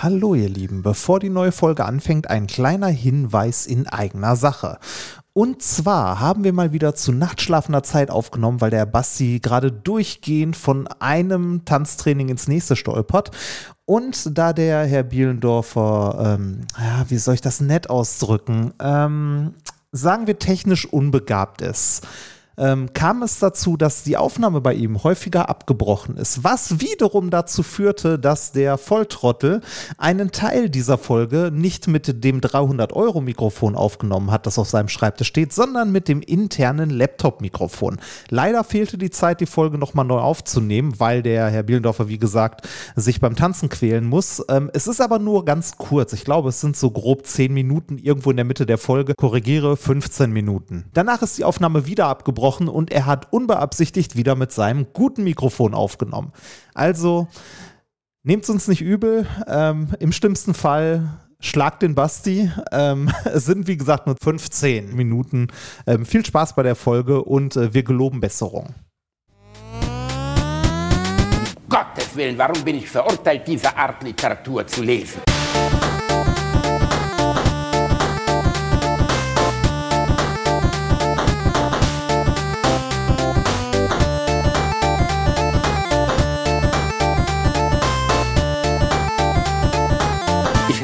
Hallo ihr Lieben, bevor die neue Folge anfängt, ein kleiner Hinweis in eigener Sache. Und zwar haben wir mal wieder zu nachtschlafender Zeit aufgenommen, weil der Basti gerade durchgehend von einem Tanztraining ins nächste stolpert. Und da der Herr Bielendorfer, ähm, ja, wie soll ich das nett ausdrücken, ähm, sagen wir technisch unbegabt ist ähm, kam es dazu, dass die Aufnahme bei ihm häufiger abgebrochen ist, was wiederum dazu führte, dass der Volltrottel einen Teil dieser Folge nicht mit dem 300-Euro-Mikrofon aufgenommen hat, das auf seinem Schreibtisch steht, sondern mit dem internen Laptop-Mikrofon. Leider fehlte die Zeit, die Folge nochmal neu aufzunehmen, weil der Herr Bielendorfer, wie gesagt, sich beim Tanzen quälen muss. Ähm, es ist aber nur ganz kurz. Ich glaube, es sind so grob 10 Minuten irgendwo in der Mitte der Folge. Korrigiere 15 Minuten. Danach ist die Aufnahme wieder abgebrochen abgebrochen und er hat unbeabsichtigt wieder mit seinem guten Mikrofon aufgenommen. Also nehmt es uns nicht übel. Ähm, Im schlimmsten Fall Schlag den Basti. Ähm, es sind, wie gesagt, nur 15 Minuten. Ähm, viel Spaß bei der Folge und äh, wir geloben Besserung. Gottes Willen, warum bin ich verurteilt, diese Art Literatur zu lesen?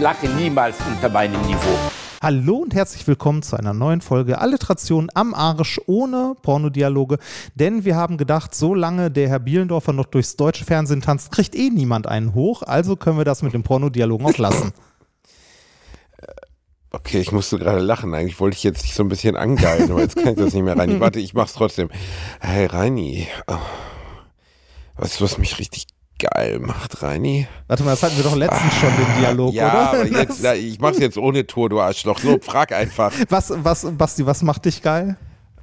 Lache niemals unter meinem Niveau. Hallo und herzlich willkommen zu einer neuen Folge Alliteration am Arsch ohne Pornodialoge. Denn wir haben gedacht, solange der Herr Bielendorfer noch durchs deutsche Fernsehen tanzt, kriegt eh niemand einen hoch. Also können wir das mit dem Pornodialogen auch lassen. Äh, okay, ich musste gerade lachen. Eigentlich wollte ich jetzt dich so ein bisschen angeilen, aber jetzt kann ich das nicht mehr rein. Warte, ich mach's trotzdem. Hey, Reini. Oh. Weißt du, was mich richtig geil macht, Reini. Warte mal, das hatten wir doch letztens ah, schon den Dialog, ja, oder? Aber jetzt, ich mach's jetzt ohne Tor, du Arschloch. So, frag einfach. Was, was, Basti, was macht dich geil?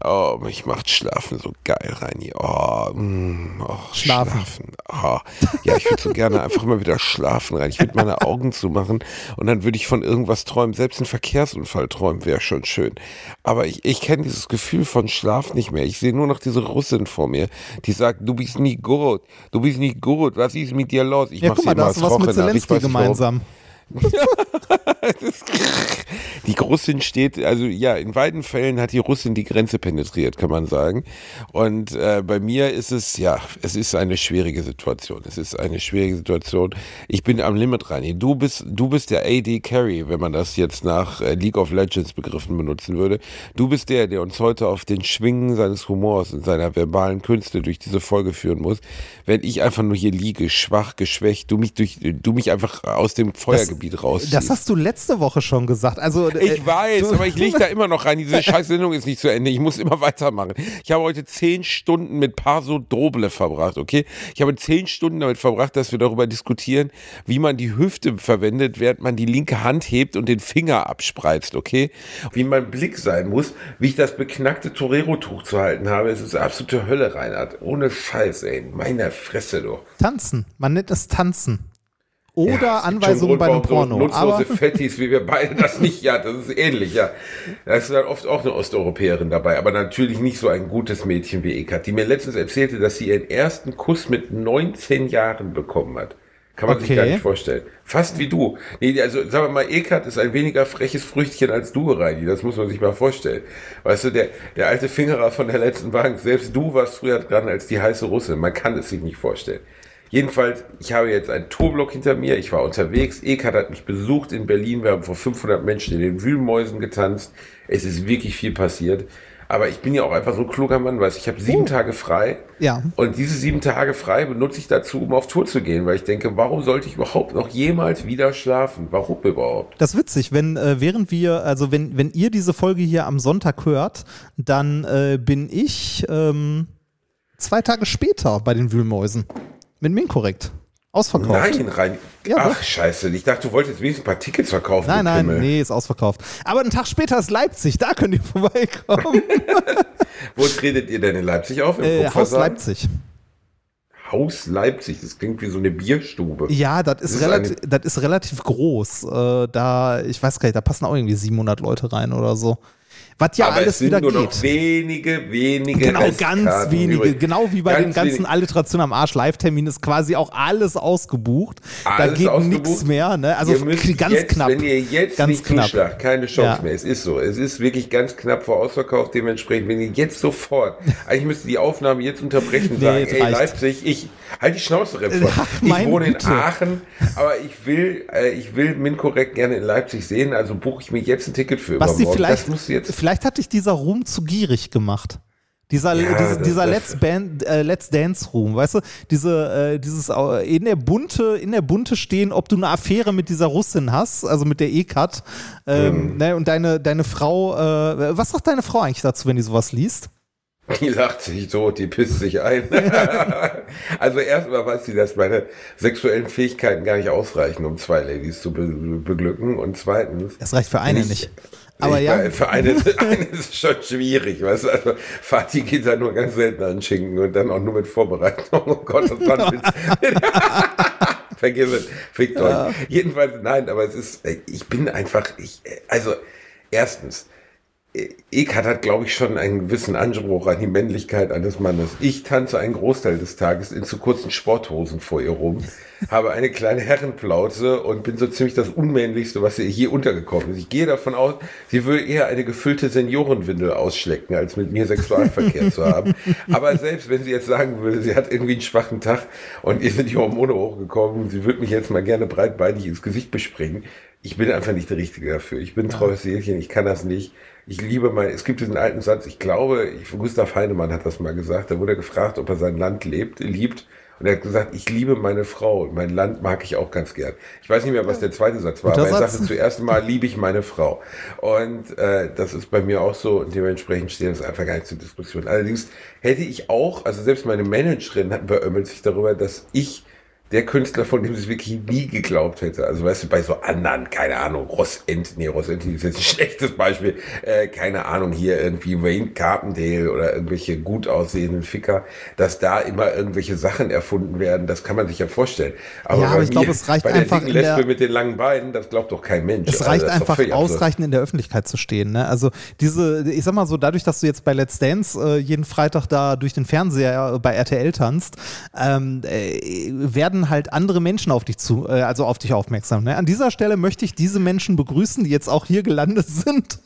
Oh, mich macht Schlafen so geil, Reini. Oh, mm, oh schlafen. schlafen. Oh. Ja, ich würde so gerne einfach mal wieder schlafen, Reini. Ich würde meine Augen zumachen und dann würde ich von irgendwas träumen. Selbst ein Verkehrsunfall träumen wäre schon schön. Aber ich, ich kenne dieses Gefühl von Schlaf nicht mehr. Ich sehe nur noch diese Russin vor mir, die sagt, du bist nie gut, du bist nie gut, was ist mit dir los? Ich ja, guck mal, da hast du was mit Zelensky gemeinsam. Warum. die Russin steht, also ja, in beiden Fällen hat die Russin die Grenze penetriert, kann man sagen. Und äh, bei mir ist es, ja, es ist eine schwierige Situation. Es ist eine schwierige Situation. Ich bin am Limit rein. Du bist, du bist der AD Carry, wenn man das jetzt nach äh, League of Legends Begriffen benutzen würde. Du bist der, der uns heute auf den Schwingen seines Humors und seiner verbalen Künste durch diese Folge führen muss. Wenn ich einfach nur hier liege, schwach, geschwächt, du mich durch, du mich einfach aus dem Feuer Gebiet rausziehst. Das hast du letzte Woche schon gesagt. Also, äh, ich weiß, aber ich liege da immer noch rein. Diese Scheißsendung ist nicht zu Ende. Ich muss immer weitermachen. Ich habe heute zehn Stunden mit Paso Droble verbracht, okay? Ich habe zehn Stunden damit verbracht, dass wir darüber diskutieren, wie man die Hüfte verwendet, während man die linke Hand hebt und den Finger abspreizt, okay? Wie mein Blick sein muss, wie ich das beknackte Torero-Tuch zu halten habe. Es ist absolute Hölle, Reinhard. Ohne Scheiß, ey. Meine Fresse, doch. Tanzen. Man nennt es Tanzen. Oder ja, Anweisungen bei einem Porno. So nutzlose Fettis, wie wir beide das nicht, ja, das ist ähnlich, ja. Da ist dann oft auch eine Osteuropäerin dabei, aber natürlich nicht so ein gutes Mädchen wie Ekat, die mir letztens erzählte, dass sie ihren ersten Kuss mit 19 Jahren bekommen hat. Kann man okay. sich gar nicht vorstellen. Fast wie du. Nee, also sagen wir mal, Ekat ist ein weniger freches Früchtchen als du, Reini. Das muss man sich mal vorstellen. Weißt du, der, der alte Fingerer von der letzten Bank, selbst du warst früher dran als die heiße Russe. Man kann es sich nicht vorstellen. Jedenfalls, ich habe jetzt einen Tourblock hinter mir. Ich war unterwegs. Ekat hat mich besucht in Berlin. Wir haben vor 500 Menschen in den Wühlmäusen getanzt. Es ist wirklich viel passiert. Aber ich bin ja auch einfach so ein kluger Mann, weil ich habe sieben uh. Tage frei. Ja. Und diese sieben Tage frei benutze ich dazu, um auf Tour zu gehen, weil ich denke, warum sollte ich überhaupt noch jemals wieder schlafen? Warum überhaupt? Das ist witzig, wenn äh, während wir, also wenn, wenn ihr diese Folge hier am Sonntag hört, dann äh, bin ich ähm, zwei Tage später bei den Wühlmäusen. Mit dem Inkorrekt. Ausverkauft. Nein, rein. Ja, Ach, doch. scheiße. Ich dachte, du wolltest wenigstens ein paar Tickets verkaufen. Nein, nein, nee, ist ausverkauft. Aber einen Tag später ist Leipzig, da könnt ihr vorbeikommen. Wo tretet ihr denn in Leipzig auf? Im äh, Haus Leipzig. Haus Leipzig, das klingt wie so eine Bierstube. Ja, das ist, ist relativ, das ist relativ groß. Äh, da, ich weiß gar nicht, da passen auch irgendwie 700 Leute rein oder so. Was ja Aber alles es sind wieder nur geht. noch wenige, wenige Genau, ganz wenige. übrig. Genau wie bei Ganz den ganzen wenig. Alliterationen am Arsch Live-Termin ist quasi auch alles ausgebucht. da Alles geht ausgebucht. nichts mehr. Ne? Also ganz jetzt, knapp. Wenn ihr jetzt ganz nicht knapp. zuschlagt, keine Chance Ja. mehr. Es ist so. Es ist wirklich ganz knapp vor Ausverkauf. Dementsprechend, wenn ihr jetzt sofort, eigentlich müsst ihr die Aufnahme jetzt unterbrechen Nee, sagen, ey, reicht. Leipzig, ich halt die Schnauze. Ach, Ich wohne in Güte. Aachen, aber ich will, äh, ich will Minkorrekt gerne in Leipzig sehen, also buche ich mir jetzt ein Ticket für Basti, übermorgen. vielleicht, das musst du jetzt vielleicht hat dich dieser Ruhm zu gierig gemacht. Dieser, Ja, diese, das- dieser das- Let's, Band, äh, Let's Dance Room, weißt du, diese, äh, dieses äh, in der Bunte, in der Bunte stehen, ob du eine Affäre mit dieser Russin hast, also mit der E-Cut, ähm, Mhm. ne, und deine, deine Frau, äh, was sagt deine Frau eigentlich dazu, wenn die sowas liest? Die lacht sich tot, die pisst sich ein. also erstmal weiß sie, dass meine sexuellen Fähigkeiten gar nicht ausreichen, um zwei Ladies zu be beglücken. Und zweitens. Das reicht für eine Ich- nicht. Aber ich, ja, Für eine, eine ist es schon schwierig, weißt du? Also, Fatih geht da nur ganz selten an Schinken und dann auch nur mit Vorbereitung. Oh Gott, das war ein Witz. Vergiss es, fickt euch. Jedenfalls, nein, aber es ist, ich bin einfach, ich, also, erstens, Ekat hat, glaube ich, schon einen gewissen Anspruch an die Männlichkeit eines Mannes. Ich tanze einen Großteil des Tages in zu kurzen Sporthosen vor ihr rum, habe eine kleine Herrenplauze und bin so ziemlich das Unmännlichste, was ihr je untergekommen ist. Ich gehe davon aus, sie will eher eine gefüllte Seniorenwindel ausschlecken, als mit mir Sexualverkehr zu haben. Aber selbst wenn sie jetzt sagen würde, sie hat irgendwie einen schwachen Tag und ihr sind die Hormone hochgekommen, sie würde mich jetzt mal gerne breitbeinig ins Gesicht bespringen. Ich bin einfach nicht der Richtige dafür. Ich bin treues Seelchen, ich kann das nicht. Ich liebe mein, es gibt diesen alten Satz, ich glaube, ich, Gustav Heinemann hat das mal gesagt, da wurde er gefragt, ob er sein Land lebt, liebt. Und er hat gesagt, ich liebe meine Frau und mein Land mag ich auch ganz gern. Ich weiß nicht mehr, was der zweite Satz war, Guter aber er Satz. sagte zuerst mal, liebe ich meine Frau. Und äh, das ist bei mir auch so und dementsprechend steht das einfach gar nicht zur Diskussion. Allerdings hätte ich auch, also selbst meine Managerin hat beömmelt sich darüber, dass ich der Künstler, von dem es wirklich nie geglaubt hätte. Also weißt du, bei so anderen, keine Ahnung, Ross Ent, nee, Ross Ent ist jetzt ein schlechtes Beispiel, äh, keine Ahnung, hier irgendwie Wayne Carpendale oder irgendwelche gut aussehenden Ficker, dass da immer irgendwelche Sachen erfunden werden, das kann man sich ja vorstellen. Ja, aber bei ich glaube, es reicht bei der einfach dicken in der- Lesbe mit den langen Beinen, das glaubt doch kein Mensch. Es Also, reicht doch einfach absurd. ausreichend in der Öffentlichkeit zu stehen. Ne? Also diese, ich sag mal so, dadurch, dass du jetzt bei Let's Dance äh, jeden Freitag da durch den Fernseher äh, bei RTL tanzt, ähm, äh, werden halt andere Menschen auf dich zu, äh, also auf dich aufmerksam. Ne? An dieser Stelle möchte ich diese Menschen begrüßen, die jetzt auch hier gelandet sind.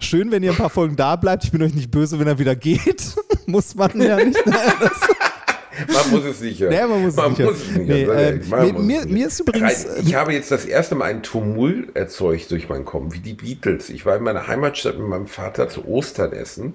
Schön, wenn ihr ein paar Folgen da bleibt. Ich bin euch nicht böse, wenn er wieder geht. Muss man ja nicht. Ne? Man muss es nicht hören. Nee, man muss es nicht hören. es nicht Nee, hören. ähm, Man mir- muss es mir- ist übrigens, Rein- Ich habe jetzt das erste Mal einen Tumult erzeugt durch meinen Kommen, wie die Beatles. Ich war in meiner Heimatstadt mit meinem Vater zu Ostern essen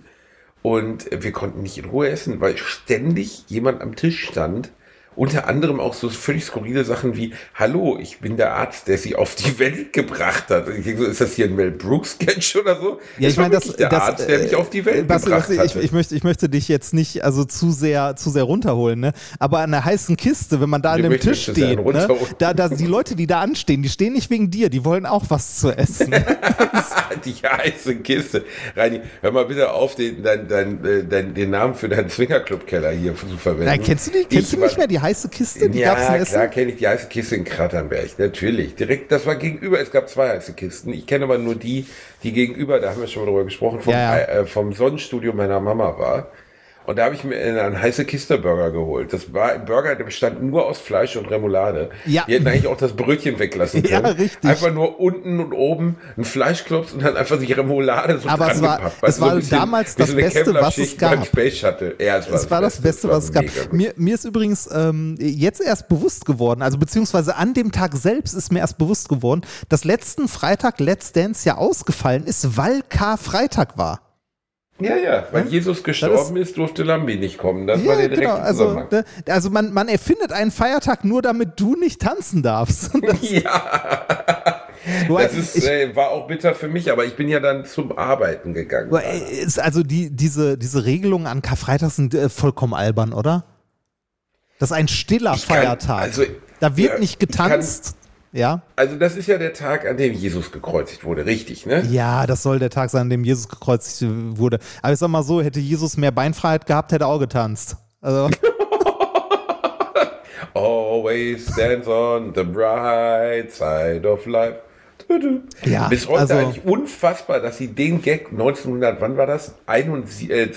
und wir konnten nicht in Ruhe essen, weil ständig jemand am Tisch stand. Unter anderem auch so völlig skurrile Sachen wie, hallo, ich bin der Arzt, der sie auf die Welt gebracht hat. Ich denke so, ist das hier ein Mel Brooks-Sketch oder so? Ja, ich meine, das, der das, Arzt, der mich auf die Welt äh, Basti, gebracht Basti, ich, ich, möchte, ich möchte dich jetzt nicht also zu sehr, zu sehr runterholen, ne? aber an der heißen Kiste, wenn man da an dem Tisch steht, ne? da, da, die Leute, die da anstehen, die stehen nicht wegen dir, die wollen auch was zu essen. die heiße Kiste. Reini, hör mal bitte auf, den, dein, dein, äh, dein, den Namen für deinen Swingerclub-Keller hier zu verwenden. Na, kennst du die? Kennst Ich du nicht mehr die heiße Kiste? Die ja, gab's in Essen? klar kenne ich die heiße Kiste in Kratternberg, natürlich. Direkt, das war gegenüber, es gab zwei heiße Kisten. Ich kenne aber nur die, die gegenüber, da haben wir schon mal drüber gesprochen, vom, Ja, ja. Äh, vom Sonnenstudio meiner Mama war. Und da habe ich mir einen heiße Kiste Burger geholt. Das war ein Burger, der bestand nur aus Fleisch und Remoulade. Ja. Die hätten eigentlich auch das Brötchen weglassen Ja, können. richtig. Einfach nur unten und oben ein Fleischklops und dann einfach die Remoulade so Aber es war- es war ein bisschen damals das so Beste, was es gab. Space Shuttle. Ja, es war Das war das Beste, was es gab. Mir, mir ist übrigens ähm, jetzt erst bewusst geworden, also beziehungsweise an dem Tag selbst ist mir erst bewusst geworden, dass letzten Freitag Let's Dance ja ausgefallen ist, weil Karfreitag war. Ja, ja, weil Ja? Jesus gestorben ist, durfte Lambi nicht kommen. Das war der direkte Also, Zusammenhang. ne, also man, man erfindet einen Feiertag nur, damit du nicht tanzen darfst. Ja, Wobei, das ist, ich, äh, war auch bitter für mich, aber ich bin ja dann zum Arbeiten gegangen. äh, ist also die, diese, diese Regelungen an Karfreitag sind äh, vollkommen albern, oder? Das ist ein stiller Ich kann- Feiertag. also, da wird ja, nicht getanzt. Ja, Also das ist ja der Tag, an dem Jesus gekreuzigt wurde, richtig, ne? ja, das soll der Tag sein, an dem Jesus gekreuzigt wurde. Aber ich sag mal so, hätte Jesus mehr Beinfreiheit gehabt, hätte er auch getanzt. Also, Always stands on the bright side of life. Ja, Bis heute also- eigentlich unfassbar, dass sie den Gag 1900, wann war das? 71, äh,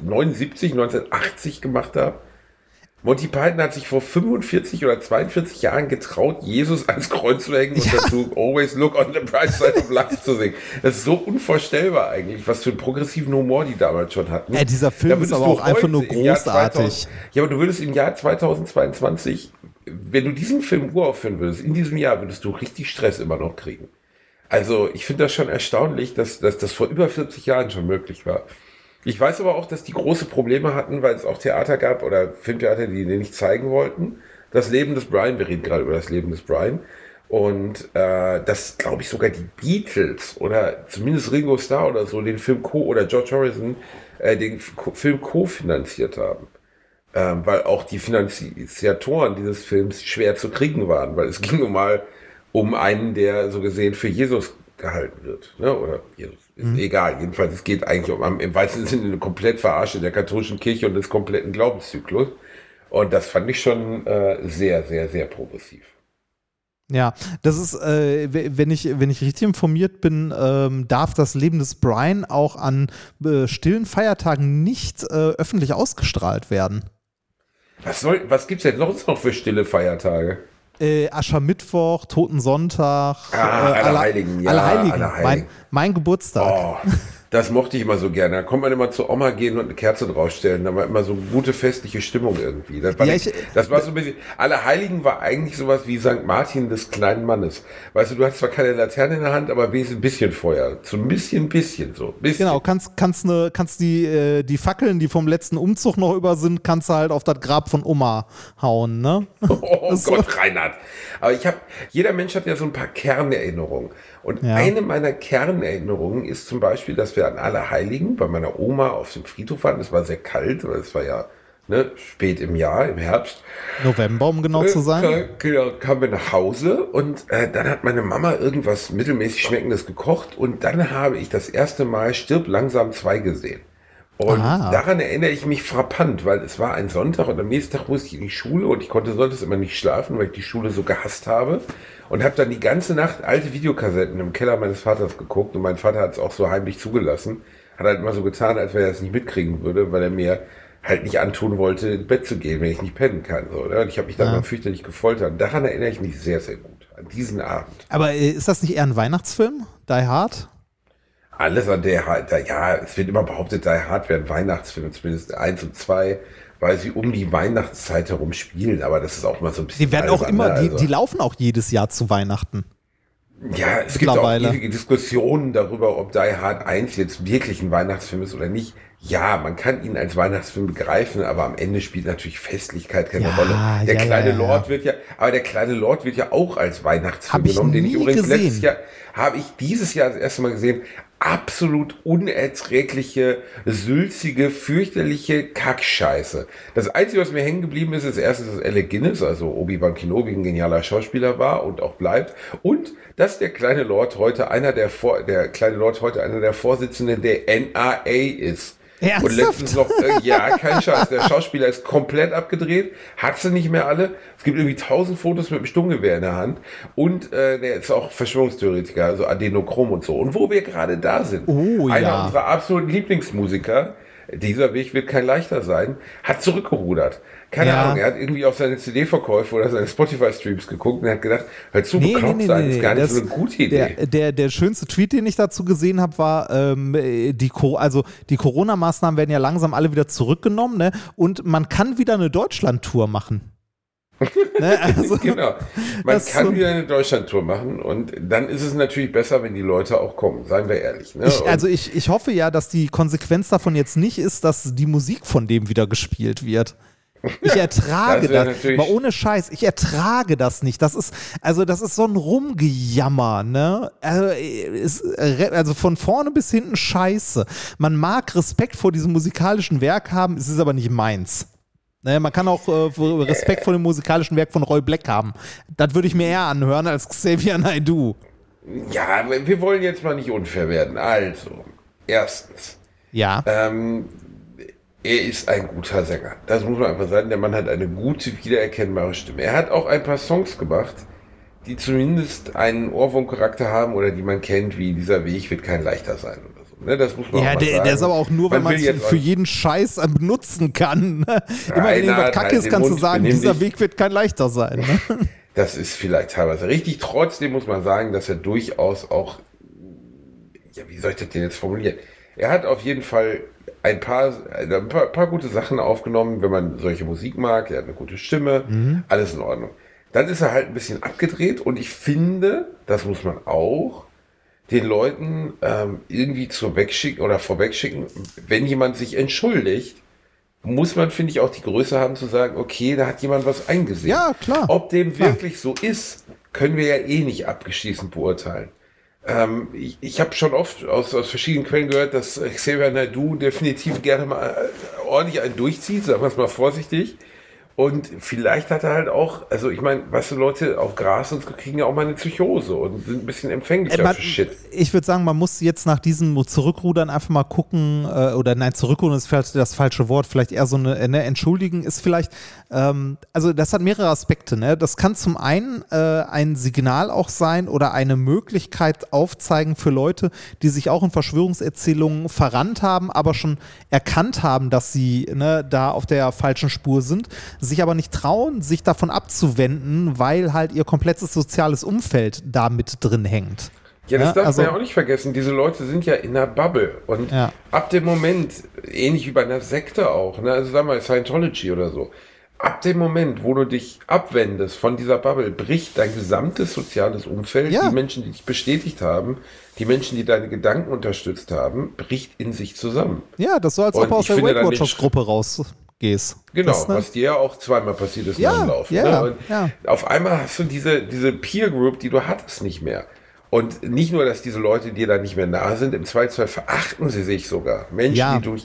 79, 1980 gemacht haben. Monty Python hat sich vor 45 oder 42 Jahren getraut, Jesus ans Kreuz zu hängen und Ja. dazu Always Look on the Bright Side of Life zu singen. Das ist so unvorstellbar eigentlich, was für einen progressiven Humor die damals schon hatten. Ey, dieser Film ist aber auch einfach nur großartig. 2000 ja, aber du würdest im Jahr 2022, wenn du diesen Film uraufführen würdest, in diesem Jahr würdest du richtig Stress immer noch kriegen. Also ich finde das schon erstaunlich, dass, dass das vor über 40 Jahren schon möglich war. Ich weiß aber auch, dass die große Probleme hatten, weil es auch Theater gab oder Filmtheater, die den nicht zeigen wollten. Das Leben des Brian, wir reden gerade über das Leben des Brian. Und äh, dass, glaube ich, sogar die Beatles oder zumindest Ringo Starr oder so den Film Co. oder George Harrison äh, den Co Film co-finanziert haben. Ähm, weil auch die Finanziatoren dieses Films schwer zu kriegen waren, weil es ging nun mal um einen, der so gesehen für Jesus gehalten wird. Ne? Oder Jesus. Ist egal. Jedenfalls, es geht eigentlich um im weitesten Sinne eine komplett Verarsche der katholischen Kirche und des kompletten Glaubenszyklus. Und das fand ich schon äh, sehr, sehr, sehr progressiv. Ja, das ist, äh, wenn ich, wenn ich richtig informiert bin, ähm, darf das Leben des Brian auch an äh, stillen Feiertagen nicht äh, öffentlich ausgestrahlt werden. Was, soll, was gibt's denn sonst noch für stille Feiertage? Äh, Aschermittwoch, Totensonntag, Ah, äh, Allerheiligen, ja, Allerheiligen. Allerheiligen. Mein, mein Geburtstag. Oh, das mochte ich immer so gerne. Da konnte man immer zur Oma gehen und eine Kerze draufstellen. Da war immer so eine gute festliche Stimmung irgendwie. Das war, Ja, ich- das war so ein bisschen. Allerheiligen war eigentlich sowas wie St. Martin des kleinen Mannes. Weißt du, du hast zwar keine Laterne in der Hand, aber wenigstens ein bisschen Feuer. So ein bisschen, bisschen so. Bisschen. Genau, kannst, kannst, ne, kannst die, äh, die Fackeln, die vom letzten Umzug noch über sind, kannst du halt auf das Grab von Oma hauen, ne? Oh Das- Gott, Reinhard. Aber ich habe, jeder Mensch hat ja so ein paar Kernerinnerungen. Und Ja. eine meiner Kernerinnerungen ist zum Beispiel, dass wir an Allerheiligen bei meiner Oma auf dem Friedhof waren. Es war sehr kalt, weil es war ja ne, spät im Jahr, im Herbst. November, um genau zu sein. Genau, kamen wir nach Hause und äh, dann hat meine Mama irgendwas mittelmäßig Schmeckendes gekocht und dann habe ich das erste Mal Stirb langsam 2 gesehen. Und Ah. daran erinnere ich mich frappant, weil es war ein Sonntag und am nächsten Tag musste ich in die Schule und ich konnte sonntags immer nicht schlafen, weil ich die Schule so gehasst habe. Und habe dann die ganze Nacht alte Videokassetten im Keller meines Vaters geguckt und mein Vater hat es auch so heimlich zugelassen. Hat halt immer so getan, als wenn er das nicht mitkriegen würde, weil er mir halt nicht antun wollte, ins Bett zu gehen, wenn ich nicht pennen kann. So, ne? Und ich habe mich dann Ja. mal fürchterlich gefoltert. Daran erinnere ich mich sehr, sehr gut. An diesen Abend. Aber äh, ist das nicht eher ein Weihnachtsfilm? Die Hard? Alles an der Hard, ja, es wird immer behauptet, Die Hard wären Weihnachtsfilme, zumindest eins und zwei, weil sie um die Weihnachtszeit herum spielen, aber das ist auch mal so ein bisschen. Die werden auch immer, ne? die, Also- die laufen auch jedes Jahr zu Weihnachten. Ja, es gibt auch ewige Diskussionen darüber, ob Die Hard 1 jetzt wirklich ein Weihnachtsfilm ist oder nicht. Ja, man kann ihn als Weihnachtsfilm begreifen, aber am Ende spielt natürlich Festlichkeit keine Ja, Rolle. Der ja, kleine ja. Lord wird ja, aber der kleine Lord wird ja auch als Weihnachtsfilm genommen, den ich übrigens gesehen. letztes Jahr, habe ich dieses Jahr das erste Mal gesehen. Absolut unerträgliche, sülzige, fürchterliche Kackscheiße. Das Einzige, was mir hängen geblieben ist, ist erstens, dass Alec Guinness, also Obi-Wan Kenobi, ein genialer Schauspieler war und auch bleibt. Und, dass der kleine Lord heute einer der, Vor der kleine Lord heute einer der Vorsitzenden der NRA ist. Und Ernsthaft? letztens noch, äh, ja, kein Scheiß. Der Schauspieler ist komplett abgedreht, hat sie nicht mehr alle. Es gibt irgendwie tausend Fotos mit einem Sturmgewehr in der Hand. Und äh, der ist auch Verschwörungstheoretiker, also Adenochrom und so. Und wo wir gerade da sind, Oh, einer ja. unserer absoluten Lieblingsmusiker, dieser Weg wird kein leichter sein, hat zurückgerudert. Keine Ja. Ahnung, er hat irgendwie auf seine CD-Verkäufe oder seine Spotify-Streams geguckt und hat gedacht, hör zu, Nee, bekloppt nee, nee, sein, nee, ist gar nicht das- so eine gute Idee. Der, der, der schönste Tweet, den ich dazu gesehen habe, war, ähm, die, Co also die Corona-Maßnahmen werden ja langsam alle wieder zurückgenommen ne? und man kann wieder eine Deutschland-Tour machen. Ne? also, genau. Man kann so- wieder eine Deutschlandtour machen und dann ist es natürlich besser, wenn die Leute auch kommen, seien wir ehrlich. Ne? ich, also ich, ich hoffe ja, dass die Konsequenz davon jetzt nicht ist, dass die Musik von dem wieder gespielt wird. Ich ertrage Das das, mal ohne Scheiß, ich ertrage das nicht. Das ist, also das ist so ein Rumgejammer, ne? Also, äh, also von vorne bis hinten scheiße. Man mag Respekt vor diesem musikalischen Werk haben, es ist aber nicht meins. Ne, man kann auch äh, Respekt vor dem musikalischen Werk von Roy Black haben. Das würde ich mir eher anhören als Xavier Naidoo. ja, wir wollen jetzt mal nicht unfair werden. Also, erstens, Ja. ähm, er ist ein guter Sänger. Das muss man einfach sagen. Der Mann hat eine gute, wiedererkennbare Stimme. Er hat auch ein paar Songs gemacht, die zumindest einen Ohrwurmcharakter haben oder die man kennt, wie dieser Weg wird kein leichter sein. Ne, das muss man Ja, der, sagen. der ist aber auch nur, weil man es für auch- jeden Scheiß äh, benutzen kann. ne? Immer wenn irgendwas kacke ist, kannst du sagen, dieser dich. Weg wird kein leichter sein. Ne? Das ist vielleicht teilweise richtig. Trotzdem muss man sagen, dass er durchaus auch, ja, wie soll ich das denn jetzt formulieren? Er hat auf jeden Fall ein paar, ein paar, paar gute Sachen aufgenommen, wenn man solche Musik mag. Er hat eine gute Stimme, alles in Ordnung. Dann ist er halt ein bisschen abgedreht und ich finde, das muss man auch den Leuten ähm, irgendwie zur wegschicken oder vorwegschicken, wenn jemand sich entschuldigt, muss man, finde ich, auch die Größe haben zu sagen, okay, da hat jemand was eingesehen. Ja, klar. Ob dem Klar. wirklich so ist, können wir ja eh nicht abgeschließend beurteilen. Ähm, ich ich habe schon oft aus, aus verschiedenen Quellen gehört, dass Xavier Naidoo definitiv gerne mal äh, ordentlich einen durchzieht, sagen wir es mal vorsichtig. Und vielleicht hat er halt auch, also ich meine, weißt du, Leute auf Gras und kriegen ja auch mal eine Psychose und sind ein bisschen empfänglicher Äh, man- für Shit. Ich würde sagen, man muss jetzt nach diesem Zurückrudern einfach mal gucken, äh, oder nein, zurückrudern ist vielleicht das falsche Wort, vielleicht eher so eine, äh, ne, entschuldigen ist vielleicht, ähm, also das hat mehrere Aspekte. Ne? Das kann zum einen äh, ein Signal auch sein oder eine Möglichkeit aufzeigen für Leute, die sich auch in Verschwörungserzählungen verrannt haben, aber schon erkannt haben, dass sie ne, da auf der falschen Spur sind, sich aber nicht trauen, sich davon abzuwenden, weil halt ihr komplettes soziales Umfeld da mit drin hängt. Ja, das Ja, darf also- man ja auch nicht vergessen. Diese Leute sind ja in einer Bubble. Und Ja. ab dem Moment, ähnlich wie bei einer Sekte auch, ne, also sagen wir Scientology oder so, ab dem Moment, wo du dich abwendest von dieser Bubble, bricht dein gesamtes soziales Umfeld, Ja. die Menschen, die dich bestätigt haben, die Menschen, die deine Gedanken unterstützt haben, bricht in sich zusammen. Ja, das so, als ob aus der finde Weight rausgehst. Genau, Das, ne? was dir ja auch zweimal passiert ist Ja, dem Lauf. ja, ne? Ja. Auf einmal hast du diese, diese Peer Group, die du hattest, nicht mehr. Und nicht nur, dass diese Leute dir da nicht mehr nahe sind, im Zweifelsfall verachten sie sich sogar. Menschen, Ja. die du,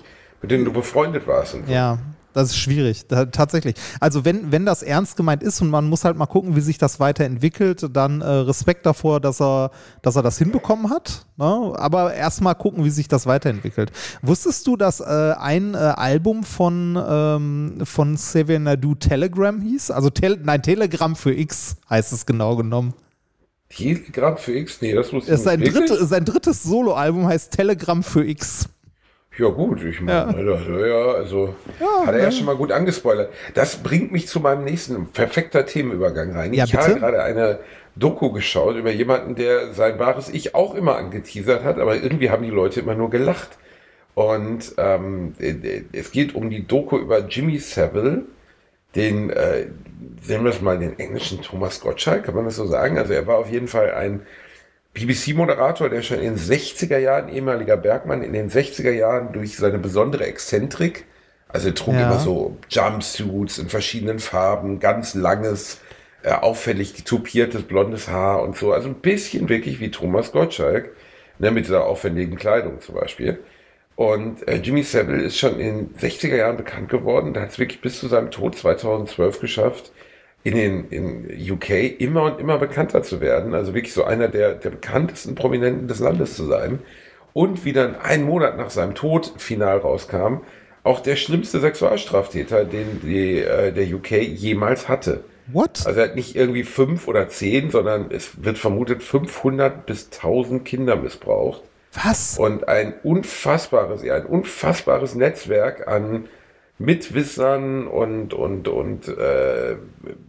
mit denen du befreundet warst. Ja, das ist schwierig, da, tatsächlich. Also wenn, wenn das ernst gemeint ist und man muss halt mal gucken, wie sich das weiterentwickelt, dann äh, Respekt davor, dass er, dass er das hinbekommen hat. Ne? Aber erstmal gucken, wie sich das weiterentwickelt. Wusstest du, dass äh, ein äh, Album von, ähm, von Xavier Naidoo Telegram hieß? Also Tel nein, Telegram für X heißt es genau genommen. Telegram für X? Nee, das Es ich Sein, dritte, sein drittes Soloalbum heißt Telegram für X. Ja gut, ich meine, ja. ja, also Ja, hat er ja schon mal gut angespoilert. Das bringt mich zu meinem nächsten perfekter Themenübergang rein. Ja, ich habe bitte? gerade eine Doku geschaut über jemanden, der sein wahres Ich auch immer angeteasert hat, aber irgendwie haben die Leute immer nur gelacht. Und ähm, äh, es geht um die Doku über Jimmy Savile, den, äh, nennen wir es mal, den englischen Thomas Gottschalk, kann man das so sagen? Also er war auf jeden Fall ein BBC-Moderator, der schon in den 60er Jahren, ehemaliger Bergmann, in den 60er Jahren durch seine besondere Exzentrik, also er trug Ja. immer so Jumpsuits in verschiedenen Farben, ganz langes, äh, auffällig tupiertes blondes Haar und so, also ein bisschen wirklich wie Thomas Gottschalk, ne, mit dieser aufwendigen Kleidung zum Beispiel. Und äh, Jimmy Savile ist schon in den 60er Jahren bekannt geworden. Der hat es wirklich bis zu seinem Tod 2012 geschafft, in den in UK immer und immer bekannter zu werden. Also wirklich so einer der, der bekanntesten Prominenten des Landes zu sein. Und wie dann einen Monat nach seinem Tod final rauskam, auch der schlimmste Sexualstraftäter, den die, äh, der UK jemals hatte. What? Also er hat nicht irgendwie fünf oder zehn, sondern es wird vermutet 500 bis 1000 Kinder missbraucht Was? und ein unfassbares, ja, ein unfassbares Netzwerk an Mitwissern und, und, und äh,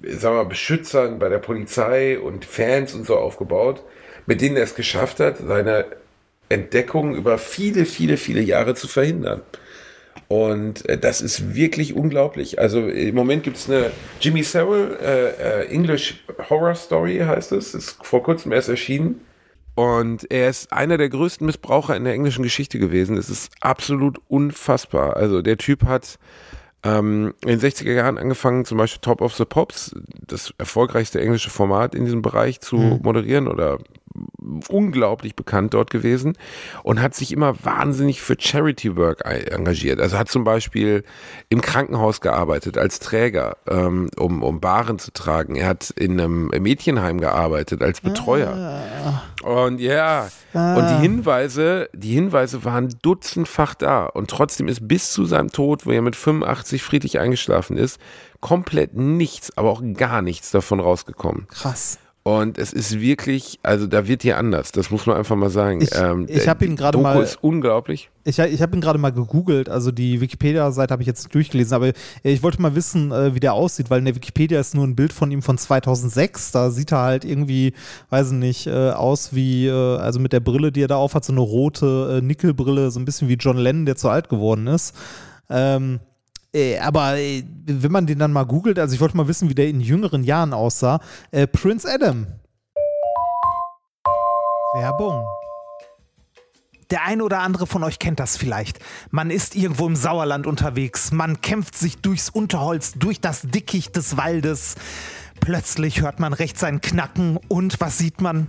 sagen wir Beschützern bei der Polizei und Fans und so aufgebaut, mit denen er es geschafft hat, seine Entdeckung über viele, viele, viele Jahre zu verhindern. Und äh, das ist wirklich unglaublich. Also im Moment gibt es eine Jimmy Savile äh, äh, English Horror Story heißt es, ist vor kurzem erst erschienen. Und er ist einer der größten Missbraucher in der englischen Geschichte gewesen. Es ist absolut unfassbar. Also der Typ hat ähm, in den 60er Jahren angefangen, zum Beispiel Top of the Pops, das erfolgreichste englische Format in diesem Bereich zu moderieren oder unglaublich bekannt dort gewesen und hat sich immer wahnsinnig für Charity Work engagiert. Also hat zum Beispiel im Krankenhaus gearbeitet als Träger, ähm, um, um Waren zu tragen. Er hat in einem Mädchenheim gearbeitet als Betreuer. Und ja, und die Hinweise, die Hinweise waren dutzendfach da. Und trotzdem ist bis zu seinem Tod, wo er mit 85 friedlich eingeschlafen ist, komplett nichts, aber auch gar nichts davon rausgekommen. Krass. Und es ist wirklich, also da wird hier anders, das muss man einfach mal sagen. Ich, ähm, ich habe ihn gerade mal. ist unglaublich. Ich, ich habe ihn gerade mal gegoogelt, also die Wikipedia-Seite habe ich jetzt nicht durchgelesen, aber ich wollte mal wissen, äh, wie der aussieht, weil in der Wikipedia ist nur ein Bild von ihm von 2006. Da sieht er halt irgendwie, weiß ich nicht, äh, aus wie, äh, also mit der Brille, die er da aufhat, so eine rote äh, Nickelbrille, so ein bisschen wie John Lennon, der zu alt geworden ist. Ähm, äh, aber äh, wenn man den dann mal googelt, also ich wollte mal wissen, wie der in jüngeren Jahren aussah. Äh, Prince Adam. Werbung. Der ein oder andere von euch kennt das vielleicht. Man ist irgendwo im Sauerland unterwegs, man kämpft sich durchs Unterholz, durch das Dickicht des Waldes. Plötzlich hört man rechts ein Knacken und was sieht man?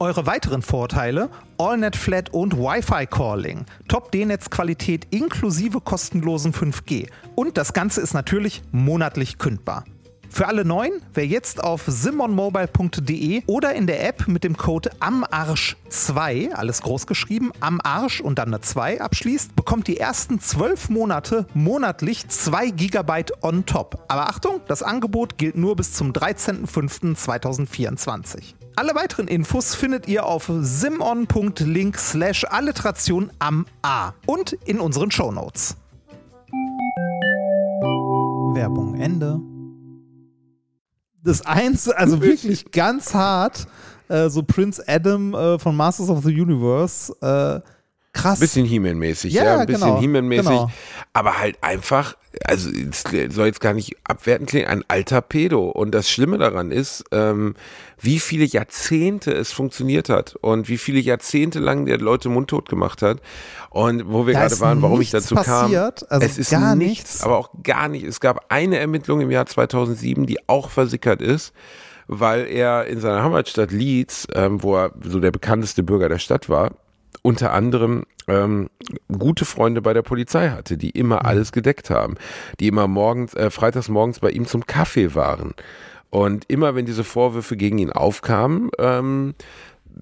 Eure weiteren Vorteile: AllNet Flat und Wi-Fi Calling, Top D-Netz-Qualität inklusive kostenlosen 5G und das Ganze ist natürlich monatlich kündbar. Für alle Neuen, wer jetzt auf simonmobile.de oder in der App mit dem Code AMARSCH2, alles groß geschrieben, am Arsch und dann eine 2 abschließt, bekommt die ersten 12 Monate monatlich 2 GB on top. Aber Achtung, das Angebot gilt nur bis zum 13.05.2024. Alle weiteren Infos findet ihr auf simon.link slash Alliteration am A und in unseren Shownotes. Werbung Ende. Das eins, also wirklich ganz hart, äh, so Prince Adam äh, von Masters of the Universe, äh, krass. Bisschen He-Man-mäßig, Ja, ja, ein bisschen genau, He-Man-mäßig. genau. Aber halt einfach, also es soll jetzt gar nicht abwertend klingen, ein alter Pedo. Und das Schlimme daran ist, ähm, wie viele Jahrzehnte es funktioniert hat und wie viele Jahrzehnte lang der Leute mundtot gemacht hat. Und wo wir Da gerade waren, warum ich dazu passiert, kam. also es ist gar nichts, nichts. aber auch gar nicht. Es gab eine Ermittlung im Jahr 2007, die auch versickert ist weil er in seiner Heimatstadt Leeds, ähm, wo er so der bekannteste Bürger der Stadt war, unter anderem ähm, gute Freunde bei der Polizei hatte, die immer alles gedeckt haben, die immer morgens, äh, freitags morgens bei ihm zum Kaffee waren. Und immer wenn diese Vorwürfe gegen ihn aufkamen, ähm,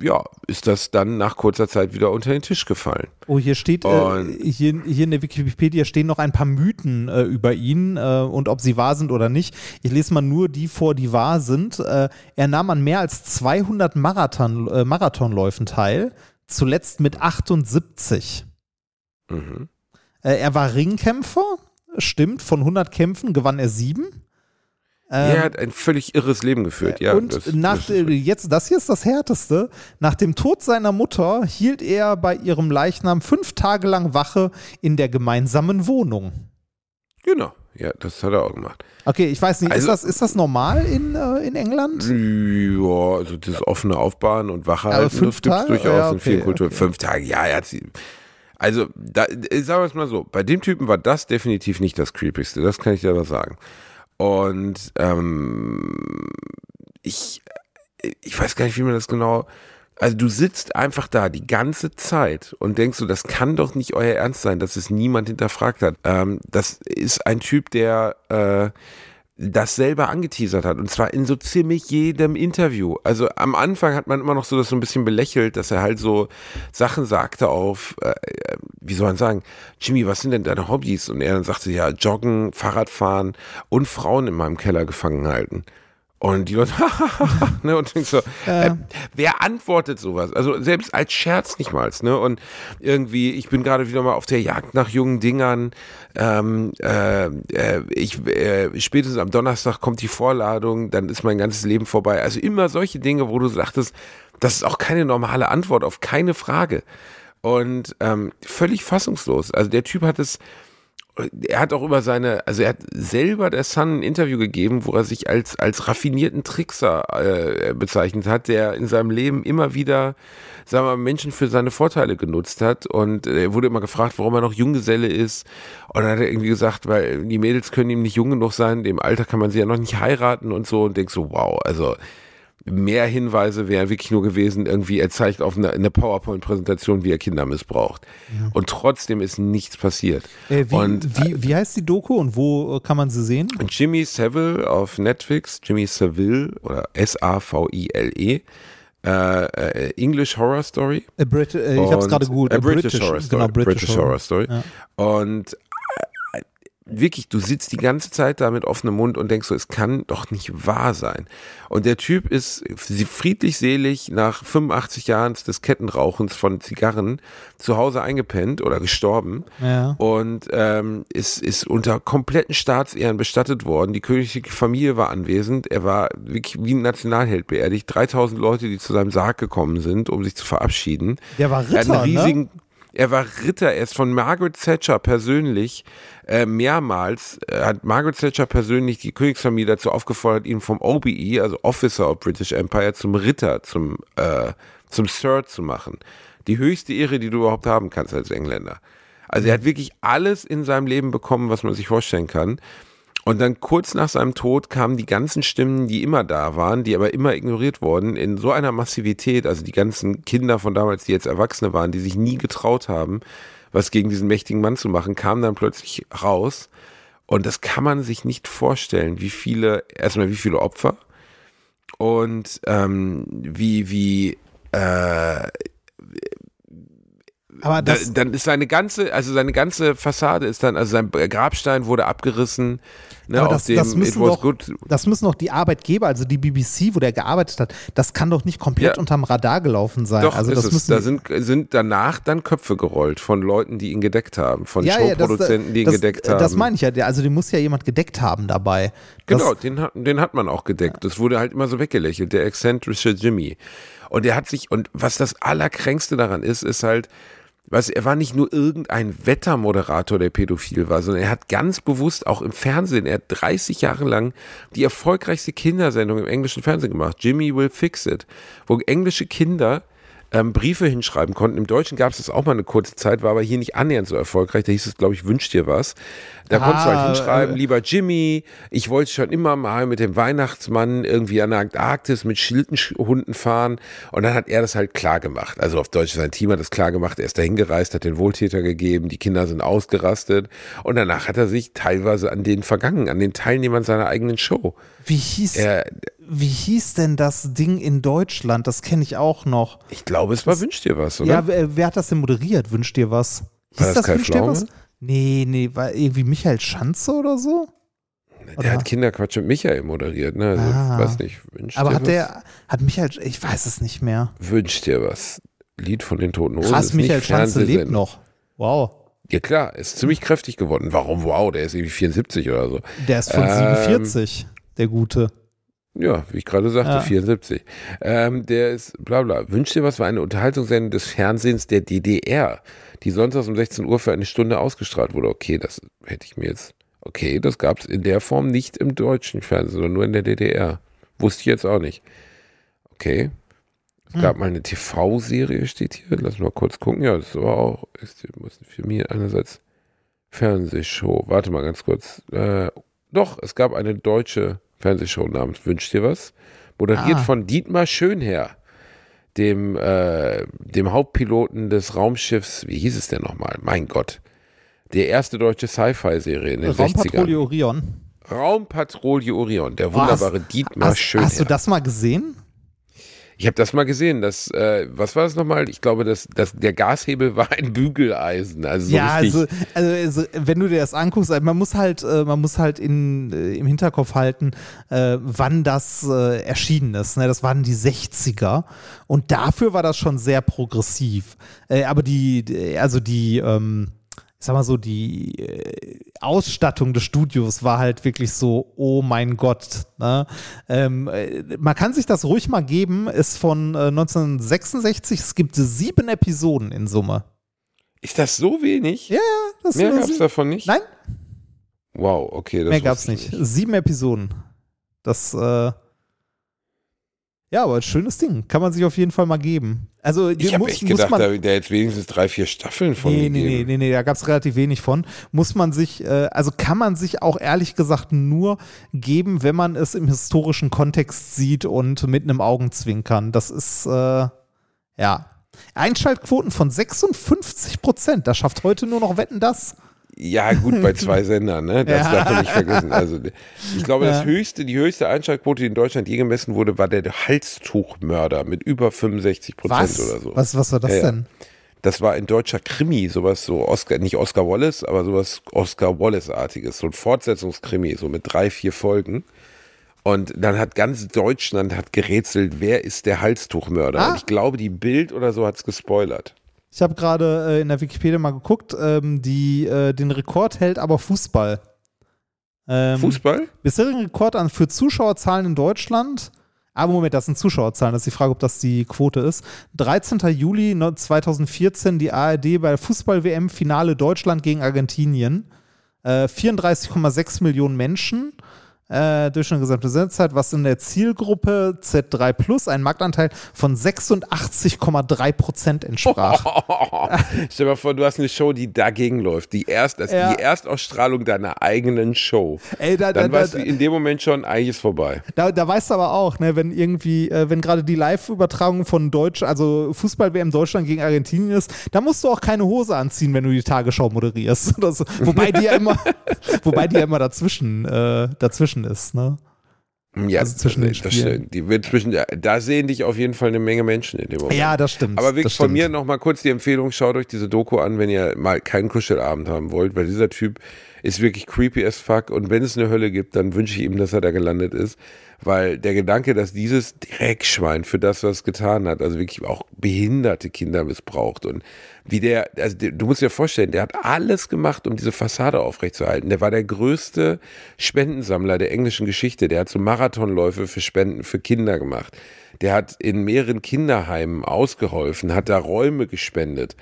ja, ist das dann nach kurzer Zeit wieder unter den Tisch gefallen. Oh, hier steht, äh, hier, hier in der Wikipedia stehen noch ein paar Mythen äh, über ihn äh, und ob sie wahr sind oder nicht. Ich lese mal nur die vor, die wahr sind. Äh, er nahm an mehr als 200 Marathon, äh, Marathonläufen teil, zuletzt mit 78. Mhm. Äh, er war Ringkämpfer, stimmt, von 100 Kämpfen gewann er sieben. er hat ein völlig irres Leben geführt, ja. und das- nach, das jetzt, das hier ist das Härteste. Nach dem Tod seiner Mutter hielt er bei ihrem Leichnam fünf Tage lang Wache in der gemeinsamen Wohnung. Genau, ja, das hat er auch gemacht. Okay, ich weiß nicht, Also- ist, das, ist das normal in, äh, in England? Ja, also das offene Aufbauen und Wache das gibt's Tage? durchaus Ja, in vielen okay, Kulturen. okay. Fünf Tage, ja, er hat sie. Also, da, äh, sagen wir es mal so, bei dem Typen war das definitiv nicht das Creepigste, das kann ich dir aber sagen. Und ähm, ich, ich weiß gar nicht, wie man das genau. Also du sitzt einfach da die ganze Zeit und denkst so, das kann doch nicht euer Ernst sein, dass es niemand hinterfragt hat. Ähm, das ist ein Typ, der äh, das selber angeteasert hat und zwar in so ziemlich jedem Interview. Also am Anfang hat man immer noch so das so ein bisschen belächelt, dass er halt so Sachen sagte auf, äh, wie soll man sagen, Jimmy, was sind denn deine Hobbys? Und er dann sagte, ja, Joggen, Fahrradfahren und Frauen in meinem Keller gefangen halten. Und die Leute, ne, und denkst so, äh, wer antwortet sowas? Also selbst als Scherz nicht mal, ne? Und irgendwie, ich bin gerade wieder mal auf der Jagd nach jungen Dingern. Ähm, äh, äh, ich, äh, spätestens am Donnerstag kommt die Vorladung, dann ist mein ganzes Leben vorbei. Also immer solche Dinge, wo du sagtest, das ist auch keine normale Antwort auf keine Frage. Und ähm, völlig fassungslos. Also der Typ hat es er hat auch über seine, also er hat selber der Sun ein Interview gegeben, wo er sich als, als raffinierten Trickser äh, bezeichnet hat, der in seinem Leben immer wieder, sagen wir mal, Menschen für seine Vorteile genutzt hat. Und äh, er wurde immer gefragt, warum er noch Junggeselle ist. Und dann hat er irgendwie gesagt, weil die Mädels können ihm nicht jung genug sein, dem Alter kann man sie ja noch nicht heiraten und so. Und denkst so, wow, also mehr Hinweise wären wirklich nur gewesen, irgendwie er zeigt auf eine, eine PowerPoint-Präsentation, wie er Kinder missbraucht. Und trotzdem ist nichts passiert. Äh, wie, und wie, wie heißt die Doku und wo äh, kann man sie sehen? Jimmy Savile auf Netflix, Jimmy Savile oder S-A-V-I-L-E, äh, äh, English Horror Story. A Brit äh, ich habe es gerade gegoogelt. A A British, Horror Story. Genau, British, Horror Story. Ja. Und äh, wirklich, du sitzt die ganze Zeit da mit offenem Mund und denkst so, es kann doch nicht wahr sein. Und der Typ ist friedlich selig nach 85 Jahren des Kettenrauchens von Zigarren zu Hause eingepennt oder gestorben Ja. und ähm, ist, ist unter kompletten Staatsehren bestattet worden. Die königliche Familie war anwesend. Er war wirklich wie ein Nationalheld beerdigt. 3000 Leute, die zu seinem Sarg gekommen sind, um sich zu verabschieden. Der war Er hat Ritter, einen ne? Er war Ritter, er ist von Margaret Thatcher persönlich äh, mehrmals, äh, hat Margaret Thatcher persönlich die Königsfamilie dazu aufgefordert, ihn vom OBE, also Officer of British Empire, zum Ritter, zum, äh, zum Sir zu machen. Die höchste Ehre, die du überhaupt haben kannst als Engländer. Also er hat wirklich alles in seinem Leben bekommen, was man sich vorstellen kann. Und dann kurz nach seinem Tod kamen die ganzen Stimmen, die immer da waren, die aber immer ignoriert wurden, in so einer Massivität, also die ganzen Kinder von damals, die jetzt Erwachsene waren, die sich nie getraut haben, was gegen diesen mächtigen Mann zu machen, kamen dann plötzlich raus. Und das kann man sich nicht vorstellen, wie viele, erstmal wie viele Opfer und ähm, wie, wie, äh, Aber da, das, dann ist seine ganze, also seine ganze Fassade ist dann, also sein Grabstein wurde abgerissen. Ne, aber das, das, müssen doch, good. das müssen doch die Arbeitgeber, also die BBC, wo der gearbeitet hat, das kann doch nicht komplett Ja. unterm Radar gelaufen sein. Doch, also das müssen Da sind, sind danach dann Köpfe gerollt von Leuten, die ihn gedeckt haben, von ja, ja, das, Showproduzenten, die ihn das, gedeckt haben. Das meine ich ja. Also den muss ja jemand gedeckt haben dabei. Genau, den hat, den hat man auch gedeckt. Das wurde halt immer so weggelächelt, der exzentrische Jimmy. Und er hat sich, und was das Allerkränkste daran ist, ist halt, was, er war nicht nur irgendein Wettermoderator, der pädophil war, sondern er hat ganz bewusst auch im Fernsehen, er hat 30 Jahre lang die erfolgreichste Kindersendung im englischen Fernsehen gemacht, Jimmy Will Fix It, wo englische Kinder ähm, Briefe hinschreiben konnten. Im Deutschen gab es das auch mal eine kurze Zeit, war aber hier nicht annähernd so erfolgreich. Da hieß es, glaube ich, wünsch dir was. Da konntest du Ah, halt hinschreiben, äh, lieber Jimmy, ich wollte schon immer mal mit dem Weihnachtsmann irgendwie an der Antarktis mit Schildenhunden fahren. Und dann hat er das halt klar gemacht. Also auf Deutsch, sein Team hat das klar gemacht. Er ist dahin gereist, hat den Wohltäter gegeben, die Kinder sind ausgerastet. Und danach hat er sich teilweise an den vergangen, an den Teilnehmern seiner eigenen Show. Wie hieß, Er, wie hieß denn das Ding in Deutschland? Das kenne ich auch noch. ich glaube, es war Wünsch dir was, oder? Ja, wer, wer hat das denn moderiert? Wünscht dir was? War das Kai Wünscht dir was? Nee, nee, war irgendwie Michael Schanze oder so? Der Oder? hat Kinderquatsch mit Michael moderiert, ne? Also, Ah. weiß nicht, wünsch Aber dir hat was? der, hat Michael, ich weiß es nicht mehr. Wünsch dir was. Lied von den Toten Hosen. Krass, ist nicht Michael Schanze lebt noch. Wow. Ja klar, ist ziemlich kräftig geworden. Warum wow? Der ist irgendwie 74 oder so. Der ist von Ähm, 47, der Gute. Ja, wie ich gerade sagte, Ja. 74. Ähm, der ist, bla bla. Wünsch dir was war eine Unterhaltungssendung des Fernsehens der DDR, die sonntags um 16 Uhr für eine Stunde ausgestrahlt wurde. Okay, das hätte ich mir jetzt. Okay, das gab es in der Form nicht im deutschen Fernsehen, sondern nur in der DDR. Wusste ich jetzt auch nicht. Okay. Es Hm. gab mal eine TV-Serie, steht hier. Lass mal kurz gucken. Ja, das war auch. Ist, muss für mich einerseits Fernsehshow. Warte mal ganz kurz. Äh, doch, es gab eine deutsche Fernsehshow namens Wünsch dir was. Moderiert Ah. von Dietmar Schönherr, dem, äh, dem Hauptpiloten des Raumschiffs, wie hieß es denn nochmal? Mein Gott. Der erste deutsche Sci-Fi-Serie in den 60ern. Raumpatrouille Orion. Raumpatrouille Orion, der wunderbare Dietmar Hast, Schönherr. hast du das mal gesehen? Ich habe das mal gesehen. Das, äh, was war das nochmal? Ich glaube, das, das, der Gashebel war ein Bügeleisen. Also so ja, also, also, also wenn du dir das anguckst, also man muss halt, äh, man muss halt in, äh, im Hinterkopf halten, äh, wann das äh, erschienen ist. Ne? Das waren die 60er und dafür war das schon sehr progressiv. Äh, aber die- also die, ähm, ich sag mal so, die äh, Ausstattung des Studios war halt wirklich so, oh mein Gott. Ne? Ähm, äh, man kann sich das ruhig mal geben, ist von äh, 1966, es gibt sieben Episoden in Summe. Ist das so wenig? Ja, das Mehr gab es davon nicht? Nein, Wow, okay. Das mehr gab's wusste ich nicht. Sieben Episoden. Das, äh, Ja, aber ein schönes Ding. Kann man sich auf jeden Fall mal geben. Also, Ich muss, echt gedacht, muss man, da, jetzt wenigstens drei, vier Staffeln von Nee, nee, gegeben. nee, nee, nee, da gab es relativ wenig von. Muss man sich, äh, also kann man sich auch ehrlich gesagt nur geben, wenn man es im historischen Kontext sieht und mit einem Augenzwinkern. Das ist, äh, ja. Einschaltquoten von 56 Prozent. Da schafft heute nur noch Wetten das. Ja, gut, bei zwei Sendern, ne? Das Ja. darf man nicht vergessen. Also, ich glaube, das höchste, die höchste Einschaltquote, die in Deutschland je gemessen wurde, war der Halstuchmörder mit über 65 Prozent oder so. was? Was war das ja. denn? Das war ein deutscher Krimi, sowas so Oscar, nicht Oscar Wallace, aber sowas Oscar Wallace-artiges, so ein Fortsetzungskrimi, so mit drei, vier Folgen. Und dann hat ganz Deutschland hat gerätselt, wer ist der Halstuchmörder? Ah. Und ich glaube, die Bild oder so hat es gespoilert. Ich habe gerade äh, in der Wikipedia mal geguckt, ähm, die äh, den Rekord hält aber Fußball. Ähm, Fußball? Bisherigen Rekord an für Zuschauerzahlen in Deutschland. Aber Moment, das sind Zuschauerzahlen. Das ist die Frage, ob das die Quote ist. 13. Juli no- 2014 die ARD bei der Fußball-WM Finale Deutschland gegen Argentinien. Äh, 34,6 Millionen Menschen. Äh, durch eine gesamte Sendezeit, was in der Zielgruppe Z3 Plus einen Marktanteil von 86,3 Prozent entsprach. Stell dir mal vor, du hast eine Show, die dagegen läuft. Die, Erst, das, Ja. die Erstausstrahlung deiner eigenen Show. Ey, da, da, Dann da, weißt du in dem Moment schon, eigentlich ist vorbei. Da, da weißt du aber auch, ne, wenn irgendwie, äh, wenn gerade die Live-Übertragung von Deutsch, also Fußball-WM Deutschland gegen Argentinien ist, da musst du auch keine Hose anziehen, wenn du die Tagesschau moderierst. Oder so. Wobei die ja immer, wobei die ja immer dazwischen, äh, dazwischen ist, ne? Ja, Also zwischen den das, das Spielen. stimmt. Die wird zwischen, da sehen dich auf jeden Fall eine Menge Menschen in dem Moment. Ja, das stimmt. Aber wirklich das von stimmt. mir nochmal kurz die Empfehlung, schaut euch diese Doku an, wenn ihr mal keinen Kuschelabend haben wollt, weil dieser Typ ist wirklich creepy as fuck und wenn es eine Hölle gibt, dann wünsche ich ihm, dass er da gelandet ist, weil der Gedanke, dass dieses Dreckschwein für das, was es getan hat, also wirklich auch behinderte Kinder missbraucht und wie der, also du musst dir vorstellen, der hat alles gemacht, um diese Fassade aufrechtzuerhalten. Der war der größte Spendensammler der englischen Geschichte. Der hat so Marathonläufe für Spenden für Kinder gemacht. Der hat in mehreren Kinderheimen ausgeholfen, hat da Räume gespendet,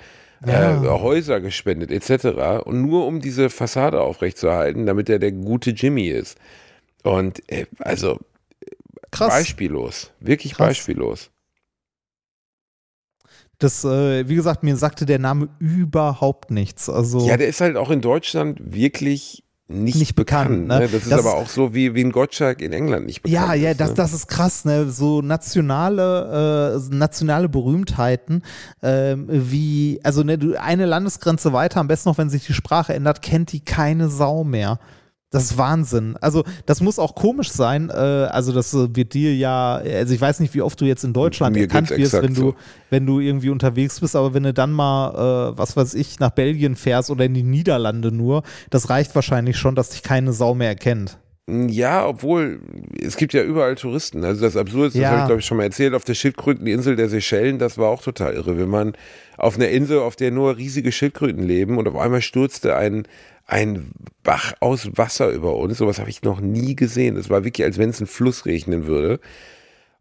Ja. äh, Häuser gespendet etc. Und nur um diese Fassade aufrechtzuerhalten, damit er der gute Jimmy ist. Und äh, also Krass. beispiellos, wirklich Krass. beispiellos. Das, äh, wie gesagt, mir sagte der Name überhaupt nichts. Also, Ja, der ist halt auch in Deutschland wirklich nicht, Nicht bekannt, bekannt. ne? ne? Das ist Das- aber auch so wie, wie ein Gottschalk in England nicht bekannt Ja, ja, ist. das, ne? das ist krass, ne? So nationale, äh, nationale Berühmtheiten, ähm, wie, also ne, du, eine Landesgrenze weiter, am besten noch, wenn sich die Sprache ändert, kennt die keine Sau mehr. Das ist Wahnsinn. Also, das muss auch komisch sein. Äh, also, das äh, wird dir ja, also ich weiß nicht, wie oft du jetzt in Deutschland Mir erkannt wirst, wenn du, so. wenn du irgendwie unterwegs bist, aber wenn du dann mal, äh, was weiß ich, nach Belgien fährst oder in die Niederlande nur, das reicht wahrscheinlich schon, dass dich keine Sau mehr erkennt. Ja, obwohl es gibt ja überall Touristen. Also das Absurde ist, das habe ich glaube ich schon mal erzählt, auf der Schildkröteninsel der Seychellen, das war auch total irre. Wenn man auf einer Insel, auf der nur riesige Schildkröten leben und auf einmal stürzte ein, ein Bach aus Wasser über uns, sowas habe ich noch nie gesehen. Es war wirklich, als wenn es ein Fluss regnen würde.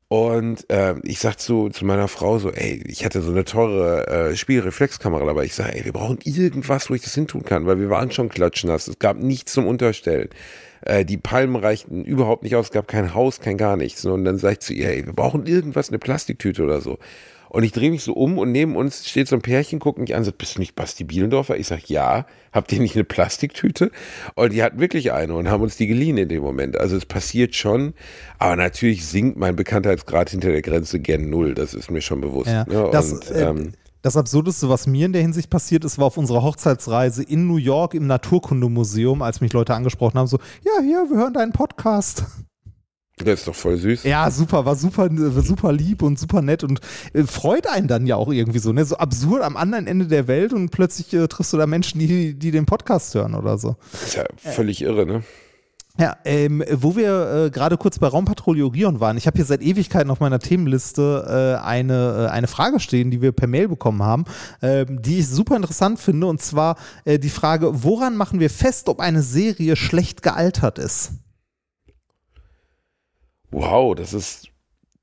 Und äh, ich sag zu, zu meiner Frau so, ey, ich hatte so eine teure äh, Spielreflexkamera dabei. Ich sage, ey, wir brauchen irgendwas, wo ich das hintun kann, weil wir waren schon klatschnass. Es gab nichts zum Unterstellen. Äh, die Palmen reichten überhaupt nicht aus, es gab kein Haus, kein gar nichts. Und dann sag ich zu ihr, ey, wir brauchen irgendwas, eine Plastiktüte oder so. Und ich drehe mich so um und neben uns steht so ein Pärchen, guckt mich an, sagt, bist du nicht Basti Bielendorfer? Ich sag, ja. Habt ihr nicht eine Plastiktüte? Und die hatten wirklich eine und haben uns die geliehen in dem Moment. Also es passiert schon, aber natürlich sinkt mein Bekanntheitsgrad hinter der Grenze gen Null. Das ist mir schon bewusst. Ja, ne? das, und, äh, ähm, Das Absurdeste, was mir in der Hinsicht passiert ist, war auf unserer Hochzeitsreise in New York im Naturkundemuseum, als mich Leute angesprochen haben, so, ja, hier, wir hören deinen Podcast. Der ist doch voll süß. Ja, super, war super, super lieb und super nett und äh, freut einen dann ja auch irgendwie so, ne? So absurd am anderen Ende der Welt und plötzlich äh, triffst du da Menschen, die, die den Podcast hören oder so. Das ist ja völlig irre, ne? Ja, ähm, wo wir äh, gerade kurz bei Raumpatrouille Orion waren, ich habe hier seit Ewigkeiten auf meiner Themenliste äh, eine, äh, eine Frage stehen, die wir per Mail bekommen haben, ähm, die ich super interessant finde, und zwar äh, die Frage, woran machen wir fest, ob eine Serie schlecht gealtert ist? Wow, das ist,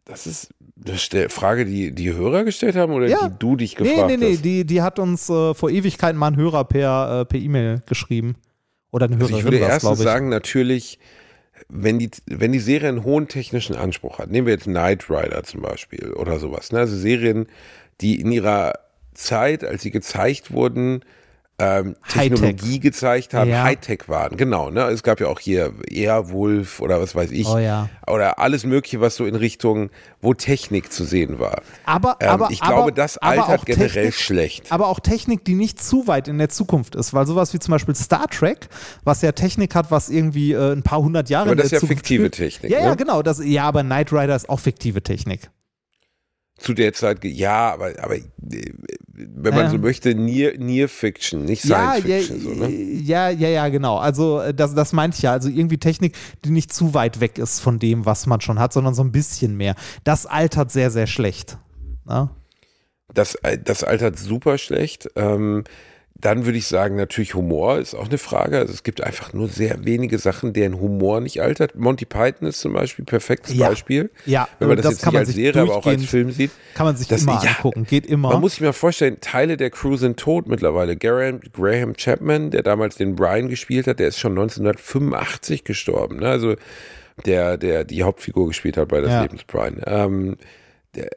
das ist eine Frage, die die Hörer gestellt haben oder Ja. die du dich Nee, gefragt nee, nee, hast? die, die hat uns äh, vor Ewigkeiten mal ein Hörer per äh, per E-Mail geschrieben. Oder eine Also Hörerin ich würde erstens sagen, natürlich wenn die, wenn die Serie einen hohen technischen Anspruch hat, nehmen wir jetzt Knight Rider zum Beispiel oder sowas, ne? also Serien, die in ihrer Zeit, als sie gezeigt wurden, ähm, Technologie gezeigt haben, Ja. Hightech waren. Genau, ne? Es gab ja auch hier Airwolf oder was weiß ich. Oh ja. Oder alles Mögliche, was so in Richtung, wo Technik zu sehen war. Aber, Ähm, aber ich aber, glaube, das aber altert auch generell Technik, schlecht. Aber auch Technik, die nicht zu weit in der Zukunft ist, weil sowas wie zum Beispiel Star Trek, was ja Technik hat, was irgendwie äh, ein paar hundert Jahre Aber in das der ist ja fiktive. Technik, Ja, ja, ne? genau. Das, ja, aber Knight Rider ist auch fiktive Technik. Zu der Zeit, ja, aber, aber äh, wenn man Ja. so möchte, Near, Near Fiction, nicht Ja, Science ja, Fiction. so, ne? ja, ja, ja, genau. Also äh, das, das meinte ich ja. Also irgendwie Technik, die nicht zu weit weg ist von dem, was man schon hat, sondern so ein bisschen mehr. Das altert sehr, sehr schlecht. Ne? Das, das altert super schlecht. Ähm, dann würde ich sagen, natürlich Humor ist auch eine Frage. Also es gibt einfach nur sehr wenige Sachen, deren Humor nicht altert. Monty Python ist zum Beispiel ein perfektes Ja. Beispiel. Ja, Wenn man das, das jetzt kann nicht man als sich Serie, aber auch als Film sieht. Kann man sich Das- immer ja, angucken. Geht immer. Man muss sich mal vorstellen, Teile der Crew sind tot mittlerweile. Graham, Graham Chapman, der damals den Brian gespielt hat, der ist schon 1985 gestorben. Ne? Also der, der die Hauptfigur gespielt hat bei des Ja. Lebens Brian. Ähm, der,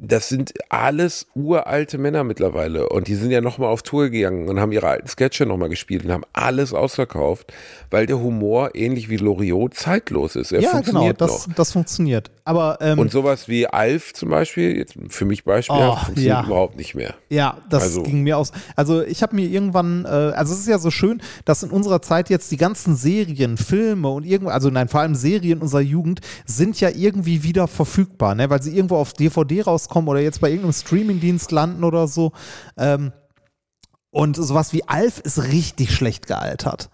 das sind alles uralte Männer mittlerweile und die sind ja nochmal auf Tour gegangen und haben ihre alten Sketche nochmal gespielt und haben alles ausverkauft, weil der Humor ähnlich wie Loriot zeitlos ist. Er ja, genau, das, das funktioniert. Aber ähm, Und sowas wie Alf zum Beispiel, jetzt für mich beispielhaft, Oh, funktioniert ja. überhaupt nicht mehr. Ja, das Also- ging mir aus. Also ich habe mir irgendwann, äh, also es ist ja so schön, dass in unserer Zeit jetzt die ganzen Serien, Filme und irgendwo, also nein, vor allem Serien unserer Jugend sind ja irgendwie wieder verfügbar, ne? weil sie irgendwo auf DVD rauskommen oder jetzt bei irgendeinem Streamingdienst landen oder so. Ähm, und sowas wie Alf ist richtig schlecht gealtert.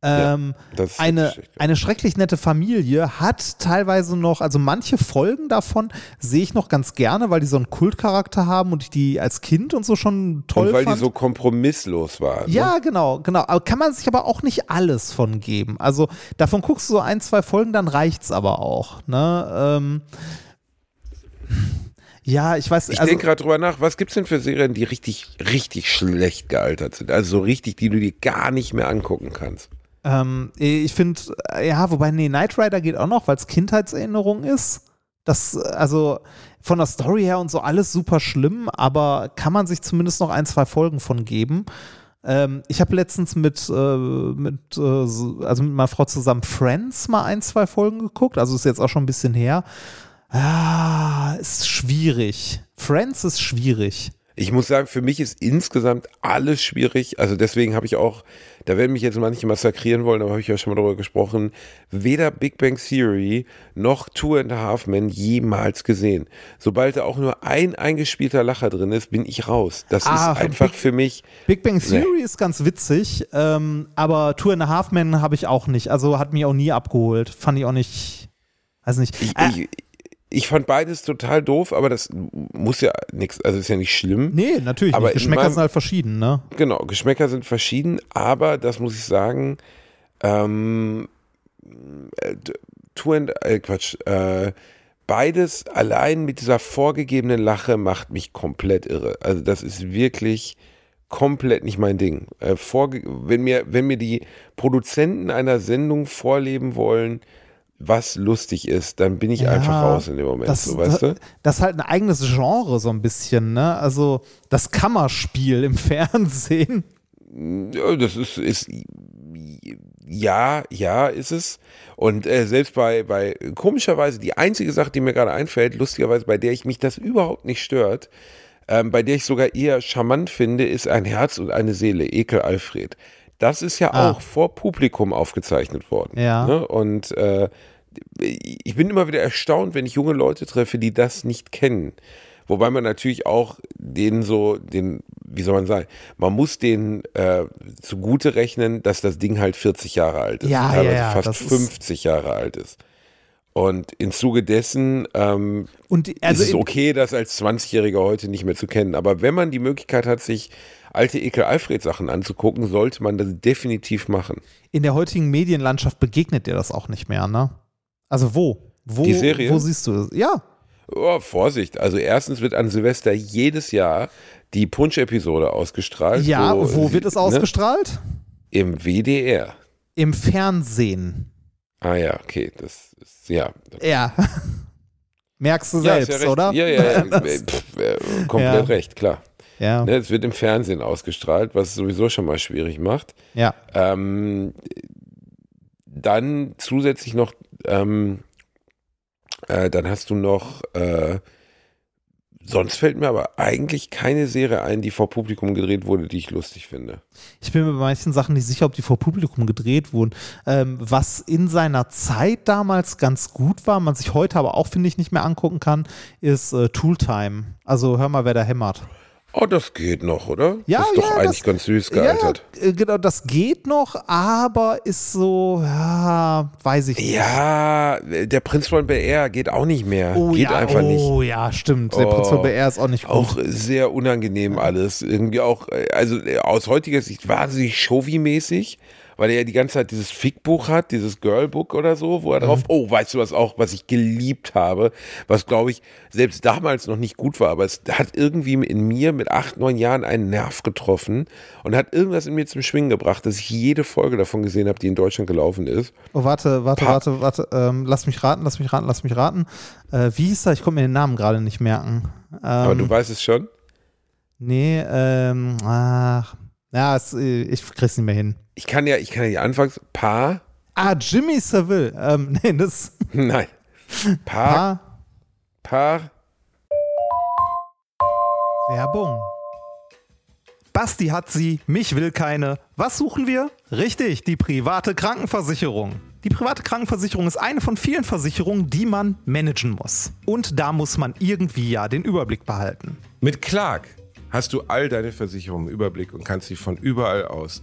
Ähm, ist eine, ja. eine schrecklich nette Familie hat teilweise noch, also manche Folgen davon sehe ich noch ganz gerne, weil die so einen Kultcharakter haben und ich die als Kind und so schon toll Und weil fand. die so kompromisslos waren. Ne? ja, genau, genau. Aber kann man sich aber auch nicht alles von geben. Also davon guckst du so ein, zwei Folgen, dann reicht's aber auch. Ne? Ähm, ja, ich weiß. Ich also, denke gerade drüber nach, was gibt's denn für Serien, die richtig, richtig schlecht gealtert sind? Also so richtig, die du dir gar nicht mehr angucken kannst. Ähm, ich finde, ja, wobei, nee, Knight Rider geht auch noch, weil es Kindheitserinnerung ist. Das, äh, also von der Story her und so alles super schlimm, aber kann man sich zumindest noch ein, zwei Folgen von geben. Ähm, ich habe letztens mit, äh, mit, äh, so- also mit meiner Frau zusammen Friends mal ein, zwei Folgen geguckt, also ist jetzt auch schon ein bisschen her. Ah, ist schwierig. Friends ist schwierig. Ich muss sagen, für mich ist insgesamt alles schwierig. Also deswegen habe ich auch, da werden mich jetzt manche massakrieren wollen, aber habe ich ja schon mal darüber gesprochen, weder Big Bang Theory noch Two and a Half Men jemals gesehen. Sobald da auch nur ein eingespielter Lacher drin ist, bin ich raus. Das Ah, ist einfach Big- für mich, Big Bang Theory ist ganz witzig, ähm, aber Two and a Half Men habe ich auch nicht. Also hat mich auch nie abgeholt. Fand ich auch nicht. Weiß nicht. ich, Äh, ich, ich fand beides total doof, aber das muss ja nichts, also ist ja nicht schlimm. nee, natürlich aber nicht. Geschmäcker meinem- sind halt verschieden, ne? Genau, Geschmäcker sind verschieden, aber das muss ich sagen, ähm, äh, Two and, äh, Quatsch, äh, beides allein mit dieser vorgegebenen Lache macht mich komplett irre. Also das ist wirklich komplett nicht mein Ding. Äh, vorge wenn, mir, wenn mir die Produzenten einer Sendung vorleben wollen, was lustig ist, dann bin ich Ja, einfach raus in dem Moment, Das, so, weißt du? das ist halt ein eigenes Genre, so ein bisschen, ne? Also das Kammerspiel im Fernsehen. Ja, das ist, ist ja, ja, ist es. Und äh, selbst bei, bei, komischerweise, die einzige Sache, die mir gerade einfällt, lustigerweise, bei der ich mich das überhaupt nicht stört, ähm, bei der ich sogar eher charmant finde, ist ein Herz und eine Seele, Ekel Alfred. Das ist ja Ah. auch vor Publikum aufgezeichnet worden. Ja. Ne? Und äh, ich bin immer wieder erstaunt, wenn ich junge Leute treffe, die das nicht kennen. Wobei man natürlich auch denen so, den, wie soll man sagen, man muss denen äh, zugute rechnen, dass das Ding halt 40 Jahre alt ist, Ja, teilweise ja, ja, fast das ist- 50 Jahre alt ist. Und im Zuge dessen ähm, Und die, also ist es okay, das als 20-Jähriger heute nicht mehr zu kennen. Aber wenn man die Möglichkeit hat, sich alte Ekel-Alfred-Sachen anzugucken, sollte man das definitiv machen. in der heutigen Medienlandschaft begegnet dir das auch nicht mehr, ne? Also wo? Wo, Die Serie? wo siehst du das? Ja. Oh, Vorsicht, also erstens wird an Silvester jedes Jahr die Punsch-Episode ausgestrahlt. Ja, wo sie- wird es ne, ausgestrahlt? Im WDR. Im Fernsehen. Ah ja, okay, das ist, ja. Ja. Merkst du Ja, selbst, ja oder? Ja, ja, ja pff, äh, komplett recht, klar. Ja. Ne, es wird im Fernsehen ausgestrahlt, was es sowieso schon mal schwierig macht. ja. Ähm, dann zusätzlich noch, ähm, äh, dann hast du noch, äh, sonst fällt mir aber eigentlich keine Serie ein, die vor Publikum gedreht wurde, die ich lustig finde. Ich bin mir bei manchen Sachen nicht sicher, ob die vor Publikum gedreht wurden. Ähm, was in seiner Zeit damals ganz gut war, man sich heute aber auch, finde ich, nicht mehr angucken kann, ist äh, Tooltime. Also hör mal, wer da hämmert. Oh, das geht noch, oder? Ja, das ist doch ja, eigentlich das- ganz süß Ja, gealtert. äh, genau, das geht noch, aber ist so, ja, weiß ich nicht. Ja, der Prinz von BR geht auch nicht mehr. Oh, geht ja, einfach nicht. oh ja, stimmt. Der Oh. Prinz von BR ist auch nicht gut. Auch sehr unangenehm alles. Irgendwie auch, äh, also äh, aus heutiger Sicht wahnsinnig Shovi-mäßig, weil er ja die ganze Zeit dieses Fickbuch hat, dieses Girlbook oder so, wo er drauf, oh, weißt du was auch, was ich geliebt habe, was glaube ich selbst damals noch nicht gut war, aber es hat irgendwie in mir mit acht, neun Jahren einen Nerv getroffen und hat irgendwas in mir zum Schwingen gebracht, dass ich jede Folge davon gesehen habe, die in Deutschland gelaufen ist. Oh, warte, warte, Pa- warte, warte. Ähm, lass mich raten, lass mich raten, lass mich raten. Äh, wie hieß er? Ich konnte mir den Namen gerade nicht merken. Ähm, Aber du weißt es schon? Nee, ähm, ach. Ja, es, äh, ich krieg's nicht mehr hin. Ich kann ja, ich kann ja die Anfangs, Paar, Ah, Jimmy Savile. Ähm, nee, das. nein, Paar, Paar, Werbung. Basti hat sie, mich will keine. Was suchen wir? Richtig, die private Krankenversicherung. Die private Krankenversicherung ist eine von vielen Versicherungen, die man managen muss. Und da muss man irgendwie ja den Überblick behalten. Mit Clark hast du all deine Versicherungen im Überblick und kannst sie von überall aus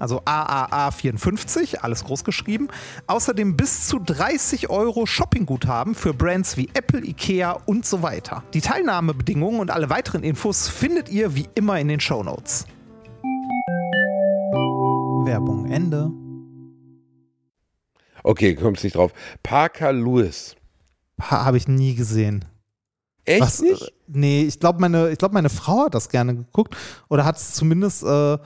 also AAA54, alles groß geschrieben, außerdem bis zu 30 Euro Shoppingguthaben für Brands wie Apple, Ikea und so weiter. Die Teilnahmebedingungen und alle weiteren Infos findet ihr wie immer in den Shownotes. Werbung Ende. okay, kommst nicht drauf. Parker Lewis. Ha, Habe ich nie gesehen. Echt Was, nicht? Nee, ich glaube, meine, ich glaub, meine Frau hat das gerne geguckt oder hat es zumindest, äh,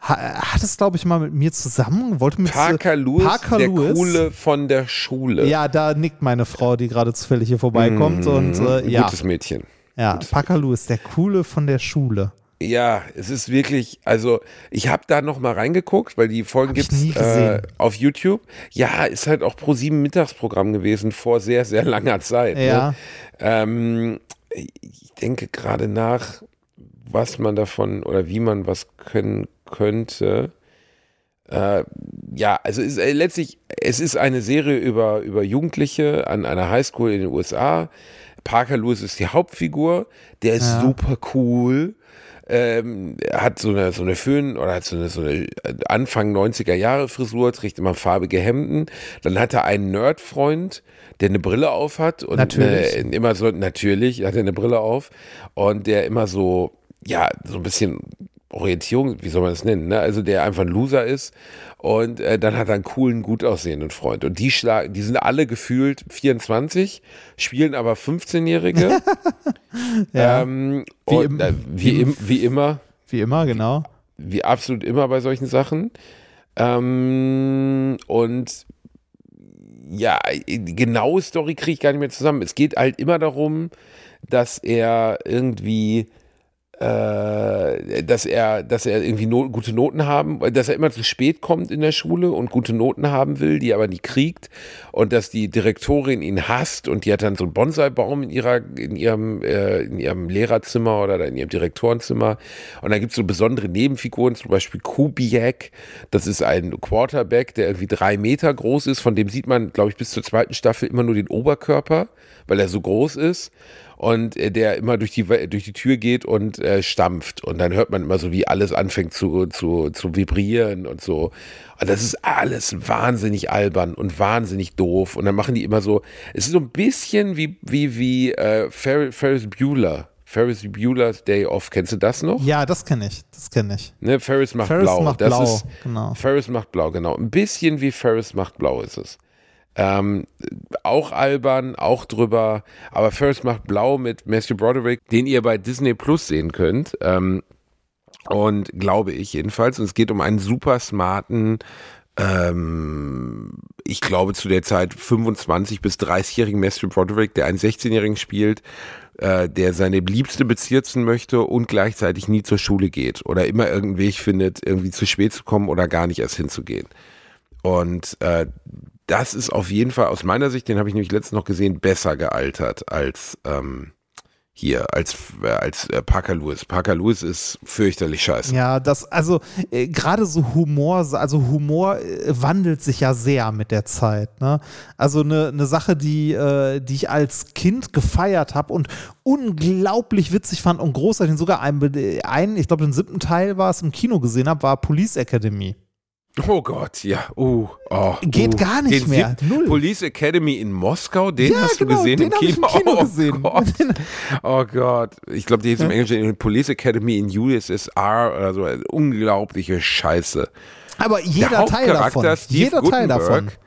hat es, glaube ich, mal mit mir zusammen, wollte mir Parker Lewis, Parker der Lewis. Coole von der Schule. Ja, da nickt meine Frau, die gerade zufällig hier vorbeikommt Mhm, und äh, ja, Gutes Mädchen. ja, Parker Lewis, der Coole von der Schule. Ja, es ist wirklich, also ich habe da noch mal reingeguckt, weil die Folgen gibt's nie äh, auf YouTube. Ja, ist halt auch pro sieben Mittagsprogramm gewesen vor sehr, sehr langer Zeit. Ja. Ne? Ähm, ich denke gerade nach, was man davon oder wie man was können könnte. Äh, ja, also ist, äh, letztlich, es ist eine Serie über, über Jugendliche an einer Highschool in den USA. Parker Lewis ist die Hauptfigur, der ist Ja. super cool. Ähm, hat so eine, so eine Föhn oder hat so eine, so eine Anfang 90er Jahre Frisur, trägt immer farbige Hemden. Dann hat er einen Nerdfreund, der eine Brille auf hat und Natürlich. Äh, immer so, natürlich hat er eine Brille auf und der immer so, ja, so ein bisschen Orientierung, wie soll man das nennen, ne? Also der einfach ein Loser ist und äh, dann hat er einen coolen, gut aussehenden Freund und die schlagen, die sind alle gefühlt 24, spielen aber 15-Jährige. Ja, ähm, Wie und, im- äh, wie, wie im- wie immer, wie immer, genau. wie absolut immer bei solchen Sachen. Ähm, und ja, die genaue Story kriege ich gar nicht mehr zusammen. Es geht halt immer darum, dass er irgendwie äh, dass er, dass er irgendwie no gute Noten haben, dass er immer zu spät kommt in der Schule und gute Noten haben will, die er aber nie kriegt. Und dass die Direktorin ihn hasst und die hat dann so einen Bonsai-Baum in ihrer, in ihrem, äh, in ihrem Lehrerzimmer oder in ihrem Direktorenzimmer. Und da gibt es so besondere Nebenfiguren, zum Beispiel Kubiak, das ist ein Quarterback, der irgendwie drei Meter groß ist, von dem sieht man, glaube ich, bis zur zweiten Staffel immer nur den Oberkörper, weil er so groß ist und äh, der immer durch die, durch die Tür geht und äh, stampft. Und dann hört man immer so, wie alles anfängt zu, zu, zu vibrieren und so. Und das ist alles wahnsinnig albern und wahnsinnig doof. Und dann machen die immer so, es ist so ein bisschen wie, wie, wie äh, Fer Ferris Bueller. Ferris Bueller's Day Off, kennst du das noch? Ja, das kenne ich, das kenne ich. Ne, Ferris macht Ferris blau. macht das blau, ist, genau. Ferris macht blau, genau. Ein bisschen wie Ferris macht blau ist es. Ähm, auch albern, auch drüber, aber Ferris macht blau mit Matthew Broderick, den ihr bei Disney Plus sehen könnt. Ähm, und glaube ich jedenfalls. Und es geht um einen super smarten, ähm, ich glaube zu der Zeit 25 bis 30-jährigen Matthew Broderick, der einen 16-jährigen spielt, äh, der seine Liebste bezirzen möchte und gleichzeitig nie zur Schule geht oder immer irgendeinen Weg findet, irgendwie zu spät zu kommen oder gar nicht erst hinzugehen. Und äh, das ist auf jeden Fall aus meiner Sicht, den habe ich nämlich letztens noch gesehen, besser gealtert als ähm, hier, als, äh, als äh, Parker Lewis. Parker Lewis ist fürchterlich scheiße. Ja, das, also äh, gerade so Humor, also Humor äh, wandelt sich ja sehr mit der Zeit. Ne? Also eine, eine Sache, die, äh, die ich als Kind gefeiert habe und unglaublich witzig fand und großartig, sogar einen, einen ich glaube den siebten Teil war es im Kino gesehen habe, war Police Academy. Oh Gott, ja. Uh, oh, Geht uh. gar nicht den mehr. Null. Police Academy in Moskau, den Ja, hast du genau, gesehen den im hab ich Kino? im Kino oh gesehen. Gott. Oh Gott. Ich glaube, die ist im Englischen Police Academy in USSR oder so. Eine unglaubliche Scheiße. Aber Der jeder Teil davon. Hauptcharakter Steve Jeder Teil davon. Guttenberg,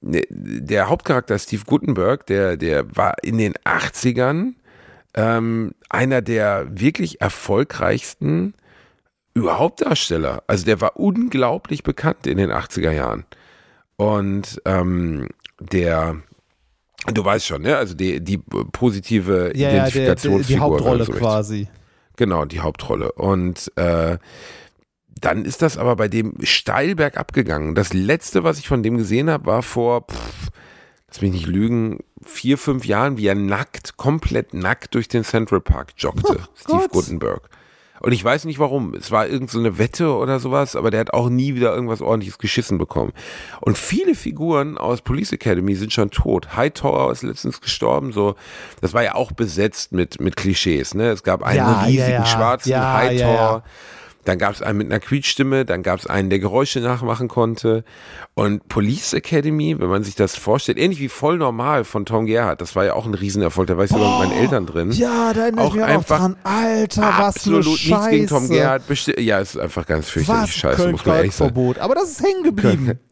ne, der Hauptcharakter Steve Gutenberg, der, der war in den 80ern ähm, einer der wirklich erfolgreichsten überhaupt Darsteller. Also der war unglaublich bekannt in den 80er Jahren. Und ähm, der, du weißt schon, ne? Also die, die positive Ja, ja, der, der, Identifikationsfigur. die Hauptrolle so quasi. Genau, die Hauptrolle. Und äh, dann ist das aber bei dem steil bergab gegangen. Das letzte, was ich von dem gesehen habe, war vor, pff, lass mich nicht lügen, vier, fünf Jahren, wie er nackt, komplett nackt durch den Central Park joggte. Oh Steve Gott. Gutenberg. Und ich weiß nicht warum. Es war irgendeine so eine Wette oder sowas, aber der hat auch nie wieder irgendwas ordentliches geschissen bekommen. Und viele Figuren aus Police Academy sind schon tot. Hightower ist letztens gestorben, so. Das war ja auch besetzt mit, mit Klischees, ne? Es gab einen Ja, riesigen ja. schwarzen Ja, Hightower. Dann gab es einen mit einer Quietschstimme, dann gab es einen, der Geräusche nachmachen konnte. Und Police Academy, wenn man sich das vorstellt, ähnlich wie voll normal von Tom Gerhardt, das war ja auch ein Riesenerfolg, da war ich sogar mit meinen Eltern drin. Ja, da erinnere ich Auch mich auch einfach dran. Alter, was Absolut nichts Scheiße. gegen Tom Gerhardt. Ja, es ist einfach ganz fürchterlich Was scheiße, muss man ehrlich sagen. Aber das ist hängen geblieben.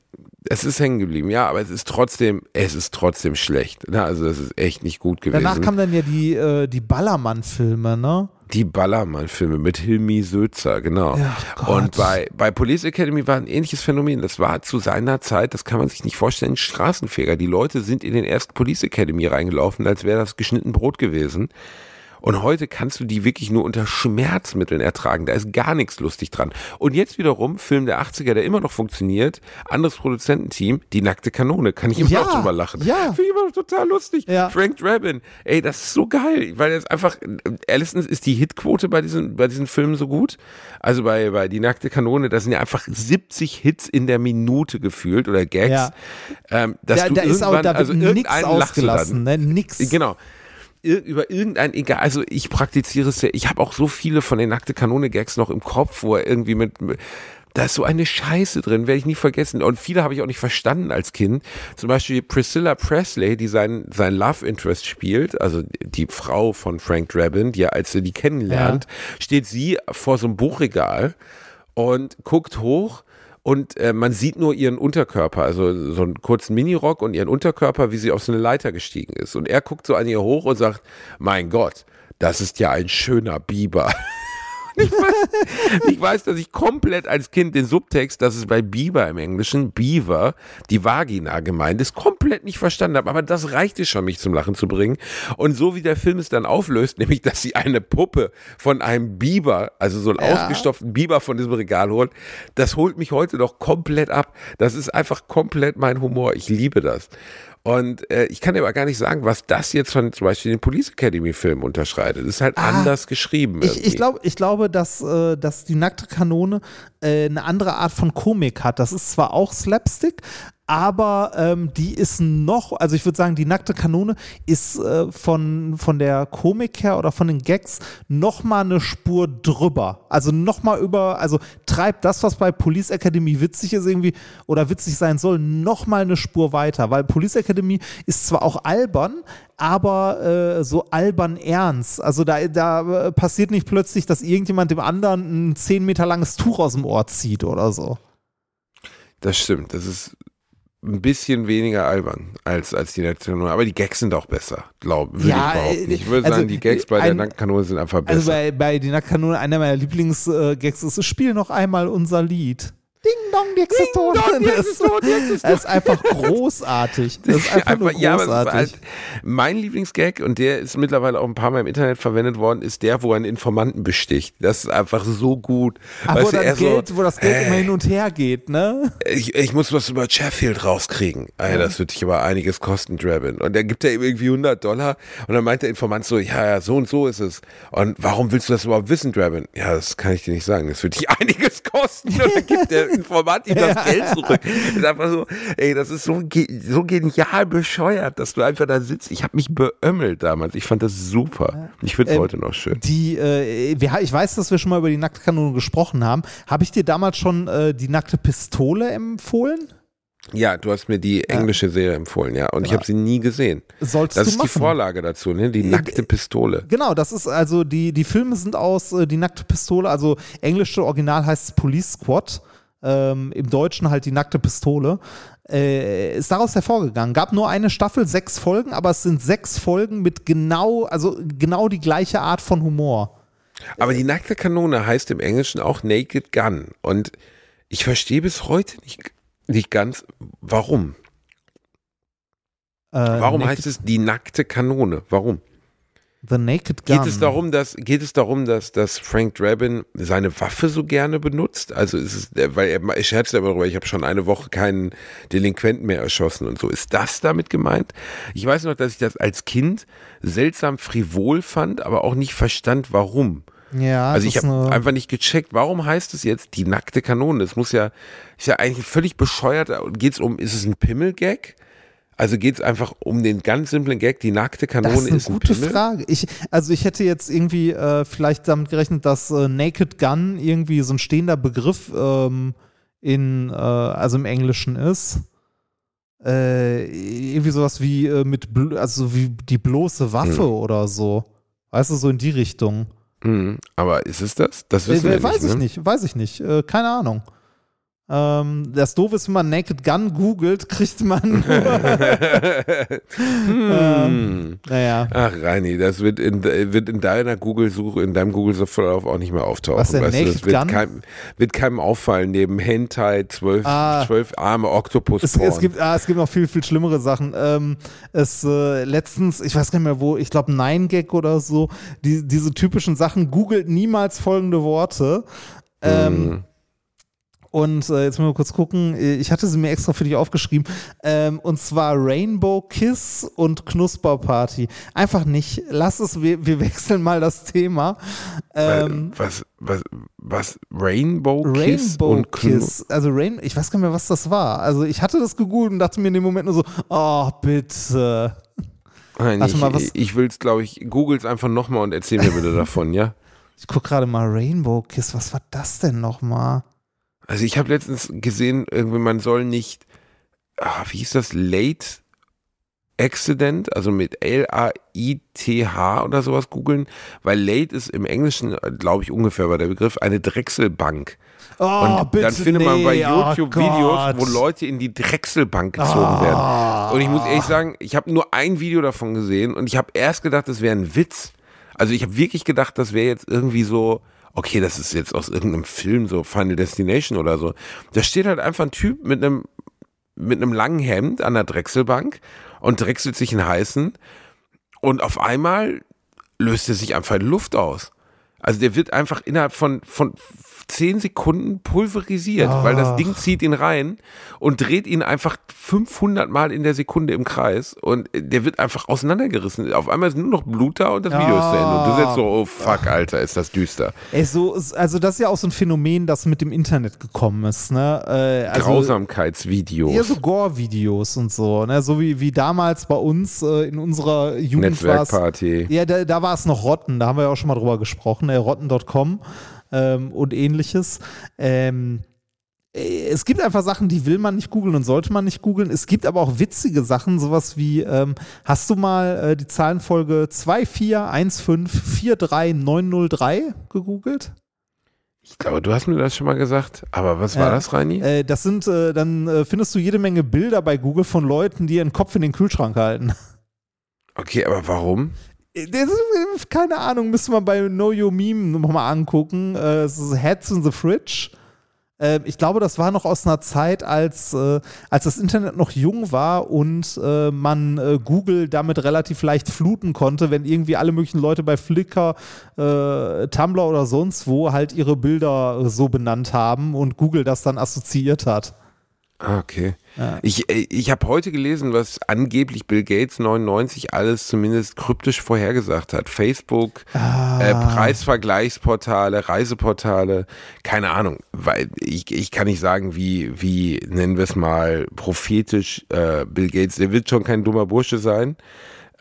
Es ist hängen geblieben, ja, aber es ist trotzdem, es ist trotzdem schlecht. Ne? Also das ist echt nicht gut gewesen. Danach kamen dann ja die, äh, die Ballermann-Filme, ne? Die Ballermann-Filme mit Hilmi Sözer, genau. Ja, und bei, bei Police Academy war ein ähnliches Phänomen. Das war zu seiner Zeit, das kann man sich nicht vorstellen, Straßenfeger. Die Leute sind in den ersten Police Academy reingelaufen, als wäre das geschnitten Brot gewesen. Und heute kannst du die wirklich nur unter Schmerzmitteln ertragen. Da ist gar nichts lustig dran. Und jetzt wiederum, Film der 80er, der immer noch funktioniert, anderes Produzententeam, die nackte Kanone. Kann ich immer Ja, noch drüber lachen. ja. Finde ich immer noch total lustig. Ja. Frank Drabin, ey, das ist so geil, weil es einfach, erstens ist die Hitquote bei diesen, bei diesen Filmen so gut. Also bei, bei Die nackte Kanone, da sind ja einfach 70 Hits in der Minute gefühlt oder Gags. Ja. Ähm, dass Da, du da ist auch, da wird also dann. ausgelassen, ne? Nix. Genau. Ir über irgendein, egal, also ich praktiziere es ja, ich habe auch so viele von den nackte Kanone-Gags noch im Kopf, wo er irgendwie mit, mit da ist so eine Scheiße drin, werde ich nie vergessen. Und viele habe ich auch nicht verstanden als Kind. Zum Beispiel Priscilla Presley, die sein, sein Love Interest spielt, also die Frau von Frank Drabin, die er, als er die kennenlernt, steht sie vor so einem Buchregal und guckt hoch und äh, man sieht nur ihren Unterkörper, also so einen kurzen Minirock und ihren Unterkörper, wie sie auf so eine Leiter gestiegen ist. Und er guckt so an ihr hoch und sagt, mein Gott, das ist ja ein schöner Biber. Ich weiß, ich weiß, dass ich komplett als Kind den Subtext, dass es bei Biber im Englischen, Beaver, die Vagina gemeint ist, komplett nicht verstanden habe. Aber das reichte schon, mich zum Lachen zu bringen. Und so wie der Film es dann auflöst, nämlich, dass sie eine Puppe von einem Biber, also so einen Ja. ausgestopften Biber von diesem Regal holt, das holt mich heute doch komplett ab. Das ist einfach komplett mein Humor. Ich liebe das. Und äh, ich kann dir aber gar nicht sagen, was das jetzt von zum Beispiel den Police Academy Film unterscheidet. Das ist halt anders geschrieben. Ah, Ich, ich, glaub, ich glaube, dass, äh, dass die nackte Kanone äh, eine andere Art von Komik hat. Das ist zwar auch Slapstick, aber ähm, die ist noch, also ich würde sagen, die nackte Kanone ist äh, von, von der Komik her oder von den Gags noch mal eine Spur drüber. Also noch mal über, also treibt das, was bei Police Academy witzig ist irgendwie oder witzig sein soll, noch mal eine Spur weiter. Weil Police Academy ist zwar auch albern, aber äh, so albern ernst. Also da, da äh, passiert nicht plötzlich, dass irgendjemand dem anderen ein 10 Meter langes Tuch aus dem Ohr zieht oder so. Das stimmt. Das ist ein bisschen weniger albern als, als die nackte Kanone. Aber die Gags sind auch besser, glaube Ja, ich behaupten. äh, Ich würde also, sagen, die Gags bei der ein- nackten Kanone sind einfach besser. Also bei, bei Die Nackkanone, einer meiner Lieblingsgags ist, spiel noch einmal unser Lied. Ding dong, Ex ist tot. Das ist Das einfach großartig. Das ist einfach, nur ja, aber großartig. halt mein Lieblingsgag und der ist mittlerweile auch ein paar Mal im Internet verwendet worden, ist der, wo er einen Informanten besticht. Das ist einfach so gut. Ach, wo, Weißt du, dann er so, Geld, wo das Geld äh, immer hin und her geht, ne? ich, ich muss was über Sheffield rauskriegen. Ey, das wird dich aber einiges kosten, Drabin. Und dann gibt er ihm irgendwie 100 Dollar und dann meint der Informant so, ja, ja, so und so ist es. Und warum willst du das überhaupt wissen, Drabin? Ja, das kann ich dir nicht sagen. Das wird dich einiges kosten. Und dann gibt der Informant ihm das Geld zurück. Das ist einfach so, ey, das ist so, so genial bescheuert, dass du einfach da sitzt. Ich habe mich beömmelt damals. Ich fand das super. Ich finde es Ähm, heute noch schön. Die, äh, ich weiß, dass wir schon mal über die nackte Kanone gesprochen haben. Habe ich dir damals schon äh, die nackte Pistole empfohlen? Ja, du hast mir die englische Serie empfohlen, ja. Und ich Genau. habe sie nie gesehen. Solltest Das du ist machen. die Vorlage dazu, ne? Die nackte Pistole. Genau, das ist also die, die Filme sind aus äh, Die nackte Pistole, also englische Original heißt es Police Squad, ähm, im Deutschen halt die nackte Pistole. Äh, ist daraus hervorgegangen. Gab nur eine Staffel, sechs Folgen, aber es sind sechs Folgen mit genau, also genau die gleiche Art von Humor. Aber die nackte Kanone heißt im Englischen auch Naked Gun. Und ich verstehe bis heute nicht, nicht ganz, warum. Äh, Warum heißt es die nackte Kanone? Warum? The Naked Gun? Geht es darum, dass, geht es darum, dass, dass Frank Drabin seine Waffe so gerne benutzt? Also ist es, weil er, ja immer darüber, ich habe schon eine Woche keinen Delinquenten mehr erschossen und so. Ist das damit gemeint? Ich weiß noch, dass ich das als Kind seltsam frivol fand, aber auch nicht verstand, warum. Ja, Also ich habe einfach nicht gecheckt, warum heißt es jetzt die nackte Kanone? Das muss ja, ist ja eigentlich völlig bescheuert. Geht es um, ist es ein Pimmel-Gag? Also geht es einfach um den ganz simplen Gag, die nackte Kanone Das ist eine ist ein gute Pimmel? Frage. Ich, also ich hätte jetzt irgendwie äh, vielleicht damit gerechnet, dass äh, Naked Gun irgendwie so ein stehender Begriff ähm, in, äh, also im Englischen ist. Äh, irgendwie sowas wie äh, mit, also wie die bloße Waffe Hm. oder so. Weißt du, so in die Richtung. Mhm. Aber ist es das? Das Äh, wissen wir weiß nicht, ich ne? nicht, weiß ich nicht. Äh, keine Ahnung. Ähm, das Doofe ist, wenn man Naked Gun googelt, kriegt man nur, ähm, naja. Ach, Reini, das wird in, wird in deiner Google-Suche, in deinem Google-Suchverlauf auch nicht mehr auftauchen. Was denn, weißt du, das Naked wird, Gun? kein, wird keinem auffallen, neben Hentai, zwölf, Ah. zwölf arme oktopus Es, es, gibt, ah, es gibt noch viel, viel schlimmere Sachen. Ähm, es äh, letztens, ich weiß gar nicht mehr wo, ich glaube 9gag oder so, die, diese typischen Sachen, googelt niemals folgende Worte. Ähm, Und äh, jetzt müssen wir kurz gucken, äh, ich hatte sie mir extra für dich aufgeschrieben. Ähm, und zwar Rainbow Kiss und Knusperparty. Einfach nicht. Lass es, wir, wir wechseln mal das Thema. Ähm, was, was, was, Rainbow Kiss Rainbow und Kiss. Also Rain, ich weiß gar nicht mehr, was das war. Also ich hatte das gegoogelt und dachte mir in dem Moment nur so, oh, bitte. Nein, Warte ich, mal, was- ich will es, glaube ich, googles einfach nochmal und erzähl mir bitte davon, ja? Ich guck gerade mal Rainbow Kiss. Was war das denn nochmal? Also ich habe letztens gesehen, irgendwie man soll nicht, ah, wie hieß das, Late Accident, also mit L-A-I-T-H oder sowas googeln, weil Late ist im Englischen, glaube ich, ungefähr war der Begriff, eine Drechselbank. Oh, Und dann findet man bei nee, oh YouTube Videos, Gott. wo Leute in die Drechselbank gezogen Ah. werden. Und ich muss ehrlich sagen, ich habe nur ein Video davon gesehen und ich habe erst gedacht, das wäre ein Witz. Also ich habe wirklich gedacht, das wäre jetzt irgendwie so okay, das ist jetzt aus irgendeinem Film, so Final Destination oder so. Da steht halt einfach ein Typ mit einem, mit einem langen Hemd an der Drechselbank und drechselt sich einen heißen und auf einmal löst er sich einfach in Luft aus. Also der wird einfach innerhalb von, von zehn Sekunden pulverisiert, weil das Ding zieht ihn rein und dreht ihn einfach 500 Mal in der Sekunde im Kreis und der wird einfach auseinandergerissen. Auf einmal ist nur noch Blut da und das Video ist zu Ende. Und du sitzt so, oh fuck, Alter, ist das düster. Ey, so, also das ist ja auch so ein Phänomen, das mit dem Internet gekommen ist, ne? Äh, also, Grausamkeitsvideos. Ja, so Gore-Videos und so, ne? So wie, wie damals bei uns äh, in unserer Jugend Netzwerkparty. Ja, da, da war es noch Rotten, da haben wir ja auch schon mal drüber gesprochen, äh, rotten.com ähm, und ähnliches. Ähm, äh, es gibt einfach Sachen, die will man nicht googeln und sollte man nicht googeln. Es gibt aber auch witzige Sachen, sowas wie, ähm, hast du mal äh, die Zahlenfolge 241543903 gegoogelt? Ich glaube, du hast mir das schon mal gesagt. Aber was war Ja. das, Reini? Äh, das sind, äh, dann äh, findest du jede Menge Bilder bei Google von Leuten, die ihren Kopf in den Kühlschrank halten. Okay, aber warum? Das ist, äh, keine Ahnung, müssen wir bei Know Your Meme nochmal angucken. Äh, es ist Heads in the Fridge. Äh, ich glaube, das war noch aus einer Zeit, als, äh, als das Internet noch jung war und äh, man äh, Google damit relativ leicht fluten konnte, wenn irgendwie alle möglichen Leute bei Flickr, äh, Tumblr oder sonst wo halt ihre Bilder äh, so benannt haben und Google das dann assoziiert hat. Ah, Okay. Ja. Ich, äh, ich habe heute gelesen, was angeblich Bill Gates 99 alles zumindest kryptisch vorhergesagt hat. Facebook, Ah. äh, Preisvergleichsportale, Reiseportale, keine Ahnung. Weil ich, ich kann nicht sagen, wie, wie nennen wir es mal, prophetisch äh, Bill Gates, der wird schon kein dummer Bursche sein,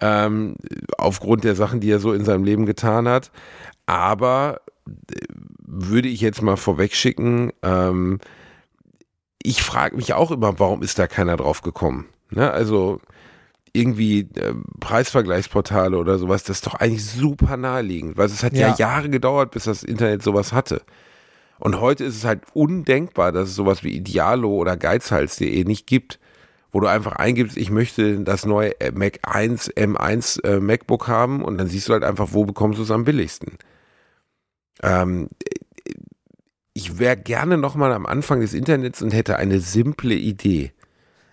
ähm, aufgrund der Sachen, die er so in seinem Leben getan hat. Aber äh, würde ich jetzt mal vorwegschicken, ähm, ich frage mich auch immer, warum ist da keiner drauf gekommen? Ne? Also irgendwie äh, Preisvergleichsportale oder sowas, das ist doch eigentlich super naheliegend, weil es hat ja. Ja. Jahre gedauert, bis das Internet sowas hatte. Und heute ist es halt undenkbar, dass es sowas wie Idealo oder Geizhals.de nicht gibt, wo du einfach eingibst, ich möchte das neue äh, Mac 1 M1 äh, MacBook haben und dann siehst du halt einfach, wo bekommst du es am billigsten. Ähm, ich wäre gerne nochmal am Anfang des Internets und hätte eine simple Idee.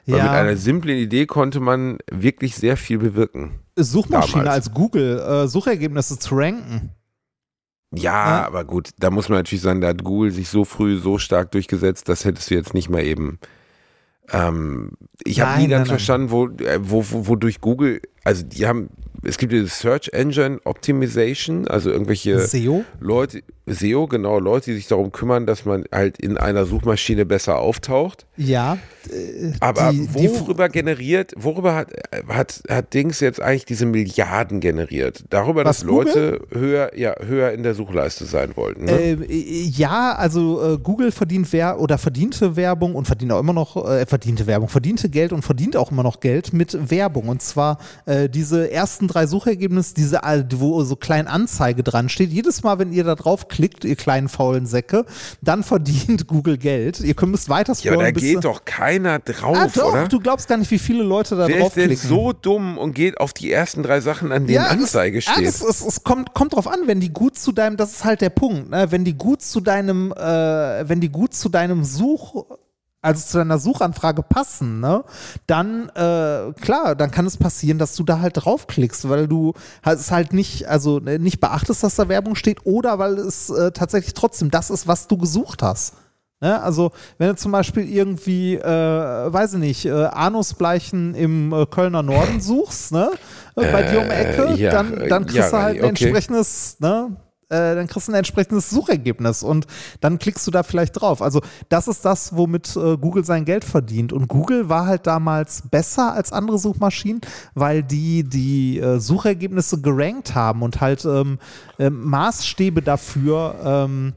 Weil mit einer simplen Idee konnte man wirklich sehr viel bewirken. Suchmaschine damals. als Google, äh, Suchergebnisse zu ranken. Ja, Ja. aber gut, da muss man natürlich sagen, da hat Google sich so früh so stark durchgesetzt, das hättest du jetzt nicht mal eben. Ähm, ich habe nie ganz nein, nein. verstanden, wo, äh, wo, wo, wodurch Google, also die haben, es gibt diese Search Engine Optimization, also irgendwelche SEO? Leute, SEO, genau, Leute, die sich darum kümmern, dass man halt in einer Suchmaschine besser auftaucht. Ja. Aber Die- die- worüber generiert, worüber hat, hat, hat Dings jetzt eigentlich diese Milliarden generiert? Darüber, dass Leute höher, ja, höher in der Suchleiste sein wollten. Ne? Äh, ja, also äh, Google verdient Wer oder verdiente Werbung und verdient auch immer noch, äh, verdiente Werbung, verdiente Geld und verdient auch immer noch Geld mit Werbung. Und zwar äh, diese ersten drei Suchergebnisse, diese, wo so klein Anzeige dran steht. Jedes Mal, wenn ihr da drauf klickt, ihr kleinen faulen Säcke, dann verdient Google Geld. Ihr könnt müsst weiter ja, aber da scrollen, geht doch keiner drauf, Ah, doch, oder? du glaubst gar nicht, wie viele Leute da Wer ist denn draufklicken. so dumm und geht auf die ersten drei Sachen, an denen Anzeige es, ja, steht? es, es, es kommt, kommt drauf an, wenn die gut zu deinem, das ist halt der Punkt, ne? wenn die gut zu deinem, äh, wenn die gut zu deinem Such, also zu deiner Suchanfrage passen, ne, dann, äh, klar, dann kann es passieren, dass du da halt draufklickst, weil du halt- es halt nicht, also äh, nicht beachtest, dass da Werbung steht oder weil es äh, tatsächlich trotzdem das ist, was du gesucht hast. Ne? Also, wenn du zum Beispiel irgendwie, äh, weiß ich nicht, äh, Anusbleichen im äh, Kölner Norden suchst, ne? Äh, bei dir um die Ecke, ja, dann, dann äh, kriegst ja, du halt ein okay. entsprechendes, ne? Äh, dann kriegst du ein entsprechendes Suchergebnis und dann klickst du da vielleicht drauf. Also das ist das, womit äh, Google sein Geld verdient. Und Google war halt damals besser als andere Suchmaschinen, weil die die äh, Suchergebnisse gerankt haben und halt ähm, äh, Maßstäbe dafür ähm,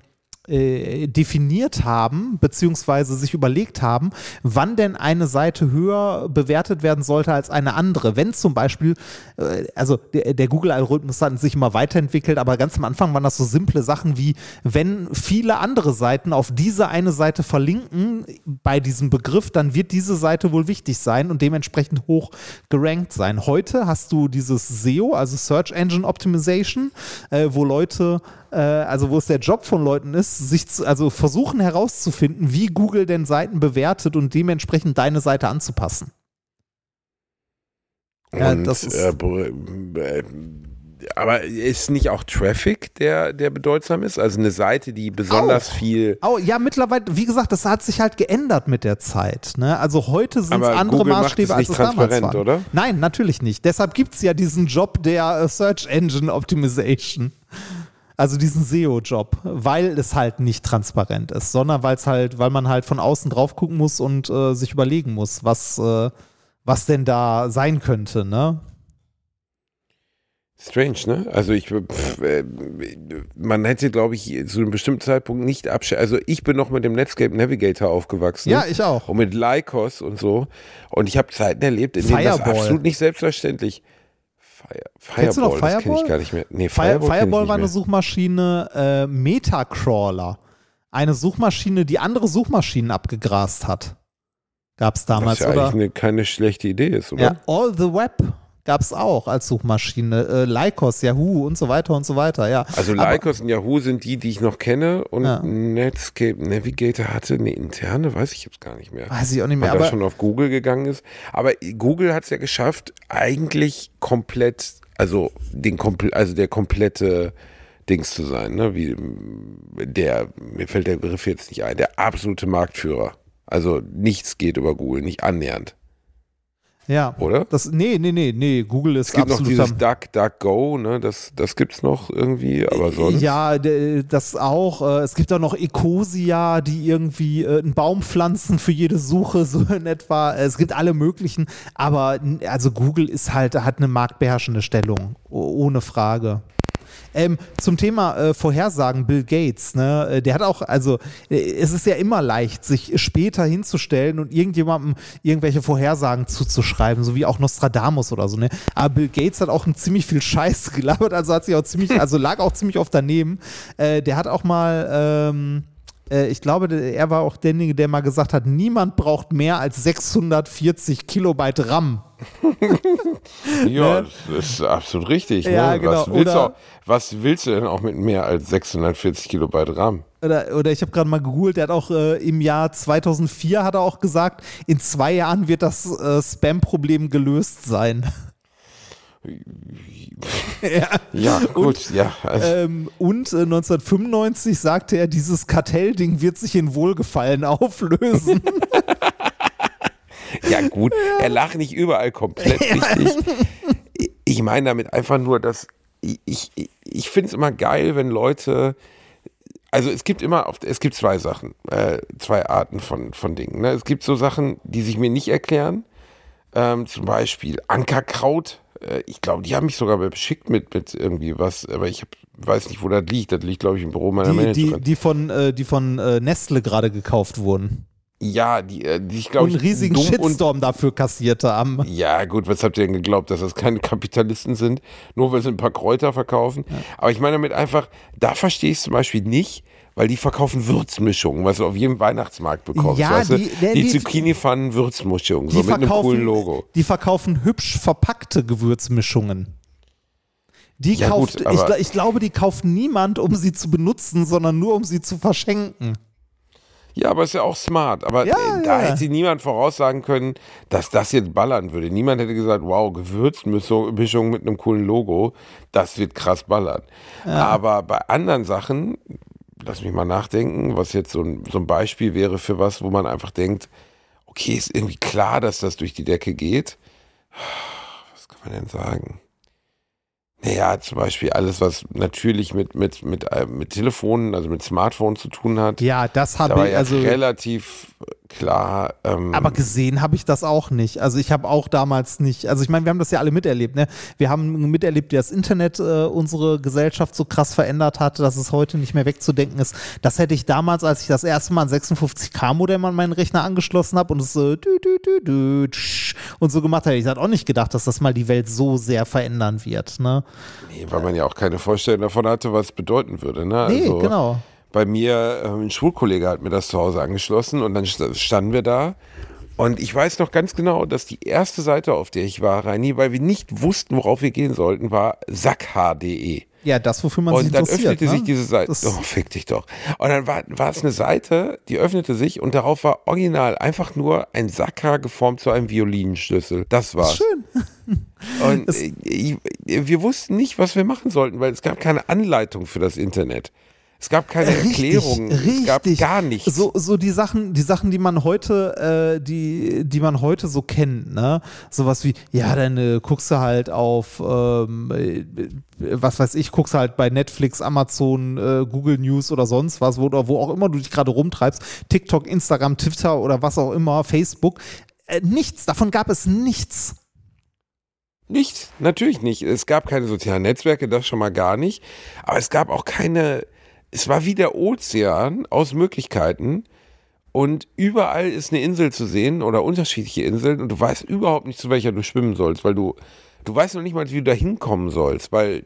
äh, definiert haben, beziehungsweise sich überlegt haben, wann denn eine Seite höher bewertet werden sollte als eine andere. Wenn zum Beispiel, äh, also der, Google-Algorithmus hat sich immer weiterentwickelt, aber ganz am Anfang waren das so simple Sachen wie, wenn viele andere Seiten auf diese eine Seite verlinken bei diesem Begriff, dann wird diese Seite wohl wichtig sein und dementsprechend hoch gerankt sein. Heute hast du dieses SEO, also Search Engine Optimization, äh, wo Leute äh, also wo es der Job von Leuten ist, sich zu, also versuchen herauszufinden, wie Google denn Seiten bewertet und dementsprechend deine Seite anzupassen. Ja, und, das ist äh, äh, aber ist nicht auch Traffic, der, der bedeutsam ist? Also eine Seite, die besonders auch. viel. Oh, ja, mittlerweile, wie gesagt, das hat sich halt geändert mit der Zeit. Ne? Also heute sind es andere Google Maßstäbe, als es damals waren. oder? Nein, natürlich nicht. Deshalb gibt es ja diesen Job der äh, Search Engine Optimization. Also diesen SEO-Job, weil es halt nicht transparent ist, sondern weil es halt, weil man halt von außen drauf gucken muss und äh, sich überlegen muss, was, äh, was denn da sein könnte, ne? Strange, ne? Also ich, pff, äh, man hätte, glaube ich, zu einem bestimmten Zeitpunkt nicht abschätzen. Also ich bin noch mit dem Netscape Navigator aufgewachsen. Ja, ich auch. Und mit Lycos und so. Und ich habe Zeiten erlebt, in denen das absolut nicht selbstverständlich. Fire, Fireball, Kennst du noch Fireball? das kenne ich gar nicht mehr. Nee, Fireball, Fireball war eine Suchmaschine, äh, Metacrawler. Eine Suchmaschine, die andere Suchmaschinen abgegrast hat. Gab es damals, Was ja oder? eigentlich eine, keine schlechte Idee ist, oder? Ja, All the Web gab es auch als Suchmaschine. Äh, Lycos, Yahoo und so weiter und so weiter, ja. Also Lycos und Yahoo sind die, die ich noch kenne und ja. Netscape Navigator hatte eine interne, weiß ich jetzt gar nicht mehr. Weiß ich auch nicht mehr. Weil das schon auf Google gegangen ist. Aber Google hat es ja geschafft, eigentlich komplett, also den also der komplette Dings zu sein, ne? Wie der, mir fällt der Begriff jetzt nicht ein, der absolute Marktführer. Also nichts geht über Google, nicht annähernd. Ja. Oder? Das, nee, nee, nee, nee. Google ist Es gibt noch absolut. dieses Duck, Duck, Go, ne? Das, das es noch irgendwie, aber sonst. Ja, das auch. Äh, Es gibt auch noch Ecosia, die irgendwie äh, einen Baum pflanzen für jede Suche, so in etwa. Es gibt alle möglichen, aber also Google ist halt, hat eine marktbeherrschende Stellung, ohne Frage. Ähm, zum Thema äh, Vorhersagen, Bill Gates, ne, äh, der hat auch, also äh, es ist ja immer leicht, sich später hinzustellen und irgendjemandem irgendwelche Vorhersagen zuzuschreiben, so wie auch Nostradamus oder so, ne? Aber Bill Gates hat auch ein ziemlich viel Scheiß gelabert, also hat sich auch ziemlich, also lag auch ziemlich oft daneben. Äh, der hat auch mal, ähm, äh, ich glaube, er war auch derjenige, der mal gesagt hat, niemand braucht mehr als 640 Kilobyte RAM. Ja, Ne? das ist absolut richtig. Ja, ne? genau. was, willst du Oder- auch, was willst du denn auch mit mehr als 640 Kilobyte RAM? oder, oder ich habe gerade mal gegoogelt, der hat auch äh, im Jahr 2004 hat er auch gesagt, in zwei Jahren wird das äh, Spam-Problem gelöst sein. Ja. Ja, gut, ja. Also, Ähm, und äh, 1995 sagte er, dieses Kartellding wird sich in Wohlgefallen auflösen. ja, gut, er lacht nicht überall komplett richtig. Ich meine damit einfach nur, dass ich, ich, ich finde es immer geil, wenn Leute. Also es gibt immer, auf- es gibt zwei Sachen, äh, zwei Arten von, von Dingen. Ne? Es gibt so Sachen, die sich mir nicht erklären. Ähm, zum Beispiel Ankerkraut. Äh, ich glaube, die haben mich sogar beschickt mit, mit irgendwie was, aber ich hab, weiß nicht, wo das liegt. Das liegt, glaube ich, im Büro meiner die, die, Managerin. die von, äh, die von äh, Nestle gerade gekauft wurden. ja, die, äh, die ich Und glaube einen ich. riesigen und Shitstorm dafür kassiert haben. Ja, gut, was habt ihr denn geglaubt, dass das keine Kapitalisten sind, nur weil sie ein paar Kräuter verkaufen? Aber ich meine damit einfach, da verstehe ich es zum Beispiel nicht, weil die verkaufen Würzmischungen, was du auf jedem Weihnachtsmarkt bekommst. Ja, weißt du? die- der- die, die- Zucchini-Pfannen Würzmischungen, so mit einem verkaufen, coolen Logo. die verkaufen hübsch verpackte Gewürzmischungen. Die Ja, kauft, gut, ich, ich glaube, die kauft niemand, um sie zu benutzen, sondern nur, um sie zu verschenken. Ja, aber ist ja auch smart. Aber Ja, äh, da ja. hätte niemand voraussagen können, dass das jetzt ballern würde. Niemand hätte gesagt, wow, Gewürzmischung Mischung mit einem coolen Logo, das wird krass ballern. Aber bei anderen Sachen, lass mich mal nachdenken, was jetzt so ein, so ein Beispiel wäre für was, wo man einfach denkt, okay, ist irgendwie klar, dass das durch die Decke geht. Was kann man denn sagen? Naja, zum Beispiel alles, was natürlich mit, mit, mit, äh, mit Telefonen, also mit Smartphones zu tun hat. Ja, das Da habe war ich, ja also. relativ klar. Ähm, Aber gesehen habe ich das auch nicht. Also ich habe auch damals nicht, also ich meine, wir haben das ja alle miterlebt, ne? Wir haben miterlebt, wie das Internet äh, unsere Gesellschaft so krass verändert hat, dass es heute nicht mehr wegzudenken ist. Das hätte ich damals, als ich das erste Mal ein 56K-Modem an meinen Rechner angeschlossen habe und es so dü, dü, dü, tsch und so gemacht habe, ich hatte auch nicht gedacht, dass das mal die Welt so sehr verändern wird, ne? nee, weil man ja auch keine Vorstellung davon hatte, was es bedeuten würde. Ne? Nee, also, genau. Bei mir, ähm, ein Schulkollege hat mir das zu Hause angeschlossen und dann st- standen wir da. Und ich weiß noch ganz genau, dass die erste Seite, auf der ich war, Reini, weil wir nicht wussten, worauf wir gehen sollten, war sackhaar.de. Ja, das, wofür man sich Und dann interessiert. öffnete ne? sich diese Seite. Das- Oh, fick dich doch. Und dann war, war es eine Seite, die öffnete sich und darauf war original einfach nur ein Sakra geformt zu einem Violinschlüssel. Das war's. Schön. Und ich, wir wussten nicht, was wir machen sollten, weil es gab keine Anleitung für das Internet. Es gab keine Erklärung. Es gab gar nichts. So, so die Sachen, die Sachen, die man heute, äh, die, die man heute so kennt, ne? Sowas wie, ja, dann äh, guckst du halt auf, ähm, äh, was weiß ich, guckst halt bei Netflix, Amazon, äh, Google News oder sonst was, wo, oder wo auch immer du dich gerade rumtreibst, TikTok, Instagram, Twitter oder was auch immer, Facebook. Äh, nichts, davon gab es nichts. Nichts, natürlich nicht. Es gab keine sozialen Netzwerke, das schon mal gar nicht. Aber es gab auch keine, es war wie der Ozean aus Möglichkeiten. Und überall ist eine Insel zu sehen oder unterschiedliche Inseln und du weißt überhaupt nicht, zu welcher du schwimmen sollst, weil du, du weißt noch nicht mal, wie du da hinkommen sollst, weil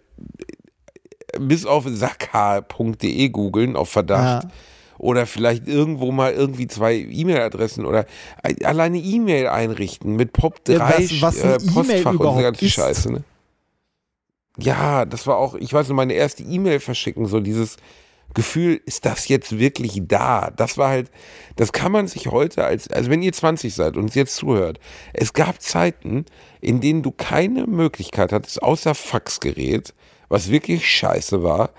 äh, bis auf sakha.de googeln auf Verdacht Ja. oder vielleicht irgendwo mal irgendwie zwei E-Mail-Adressen oder ein- alleine E-Mail einrichten mit POP3 Ja, was- was äh, Postfach E-Mail und so ganze ist. Scheiße. Ne? Ja, das war auch, ich weiß noch, meine erste E-Mail verschicken, so dieses Gefühl, ist das jetzt wirklich da? Das war halt, das kann man sich heute als, also wenn ihr 20 seid und jetzt zuhört, es gab Zeiten, in denen du keine Möglichkeit hattest, außer Faxgerät, was wirklich scheiße war,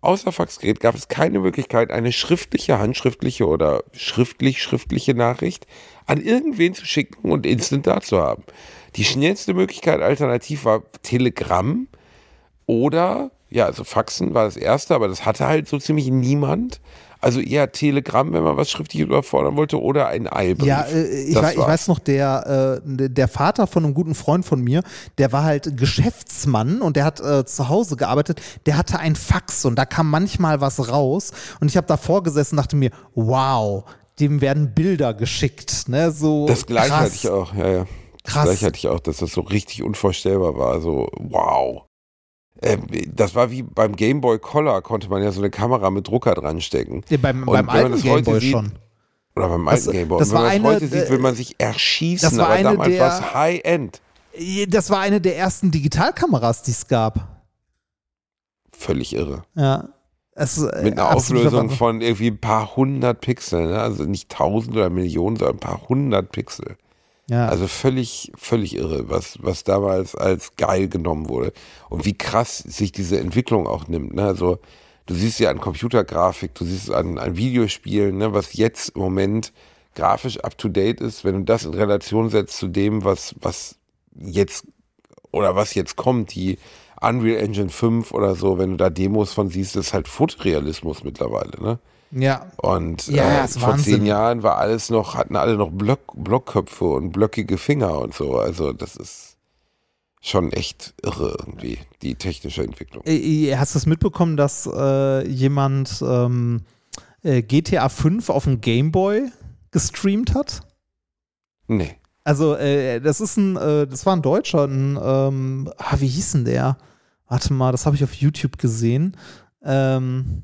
außer Faxgerät gab es keine Möglichkeit, eine schriftliche, handschriftliche oder schriftlich-schriftliche Nachricht an irgendwen zu schicken und instant da zu haben. Die schnellste Möglichkeit alternativ war Telegramm oder, ja, also Faxen war das erste, aber das hatte halt so ziemlich niemand. Also eher Telegramm, wenn man was schriftlich überfordern wollte, oder ein Eilbrief. Ja, äh, ich, wei- ich weiß noch, der, äh, der Vater von einem guten Freund von mir, der war halt Geschäftsmann und der hat äh, zu Hause gearbeitet. Der hatte ein Fax und da kam manchmal was raus. Und ich habe davor gesessen und dachte mir, wow, dem werden Bilder geschickt. Ne? So Das gleiche krass. hatte ich auch, ja, ja. Das Krass. gleiche hatte ich auch, dass das so richtig unvorstellbar war. So, wow. Ähm, das war wie beim Game Boy Color, konnte man ja so eine Kamera mit Drucker dran stecken. Ja, beim, beim alten das heute Gameboy sieht- schon. Oder beim Das- alten Game Boy. das wenn war man es eine, heute sieht, will man sich erschießen. das war aber damals der- war es High-End. Das war eine der ersten Digitalkameras, die es gab. Völlig irre. Ja. Es, äh, Mit einer Auflösung von irgendwie ein paar hundert Pixeln. Ne? Also nicht tausend oder Millionen, sondern ein paar hundert Pixel. Ja. Also völlig, völlig irre, was, was damals als geil genommen wurde. Und wie krass sich diese Entwicklung auch nimmt. Ne? Also du siehst ja an Computergrafik, du siehst an, an Videospielen, ne? was jetzt im Moment grafisch up-to-date ist, wenn du das in Relation setzt zu dem, was, was jetzt oder was jetzt kommt, die Unreal Engine 5 oder so, wenn du da Demos von siehst, ist halt Fotorealismus mittlerweile, ne? Ja. Und Ja, äh, vor Wahnsinn. zehn Jahren war alles noch, hatten alle noch Block, Blockköpfe und blöckige Finger und so. Also das ist schon echt irre irgendwie, die technische Entwicklung. Äh, Hast du es mitbekommen, dass äh, jemand ähm, äh, GTA 5 auf dem Gameboy gestreamt hat? Nee. Also, äh, das ist ein, äh, das war ein Deutscher, ein, ähm, ah, wie hieß denn der? Warte mal, das habe ich auf YouTube gesehen. Ähm,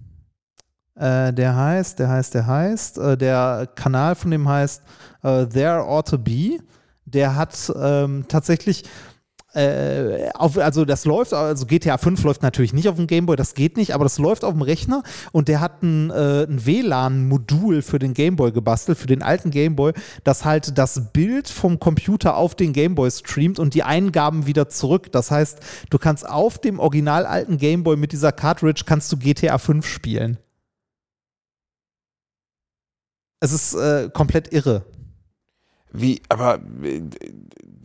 äh, der heißt, der heißt, der heißt, äh, der Kanal von dem heißt äh, There Ought to Be. Der hat ähm, tatsächlich äh, auf, also das läuft, also GTA 5 läuft natürlich nicht auf dem Gameboy, das geht nicht, aber das läuft auf dem Rechner und der hat ein, äh, ein WLAN-Modul für den Gameboy gebastelt, für den alten Gameboy, das halt das Bild vom Computer auf den Gameboy streamt und die Eingaben wieder zurück. Das heißt, du kannst auf dem original alten Gameboy mit dieser Cartridge kannst du GTA 5 spielen. Es ist äh, komplett irre. Wie, aber äh,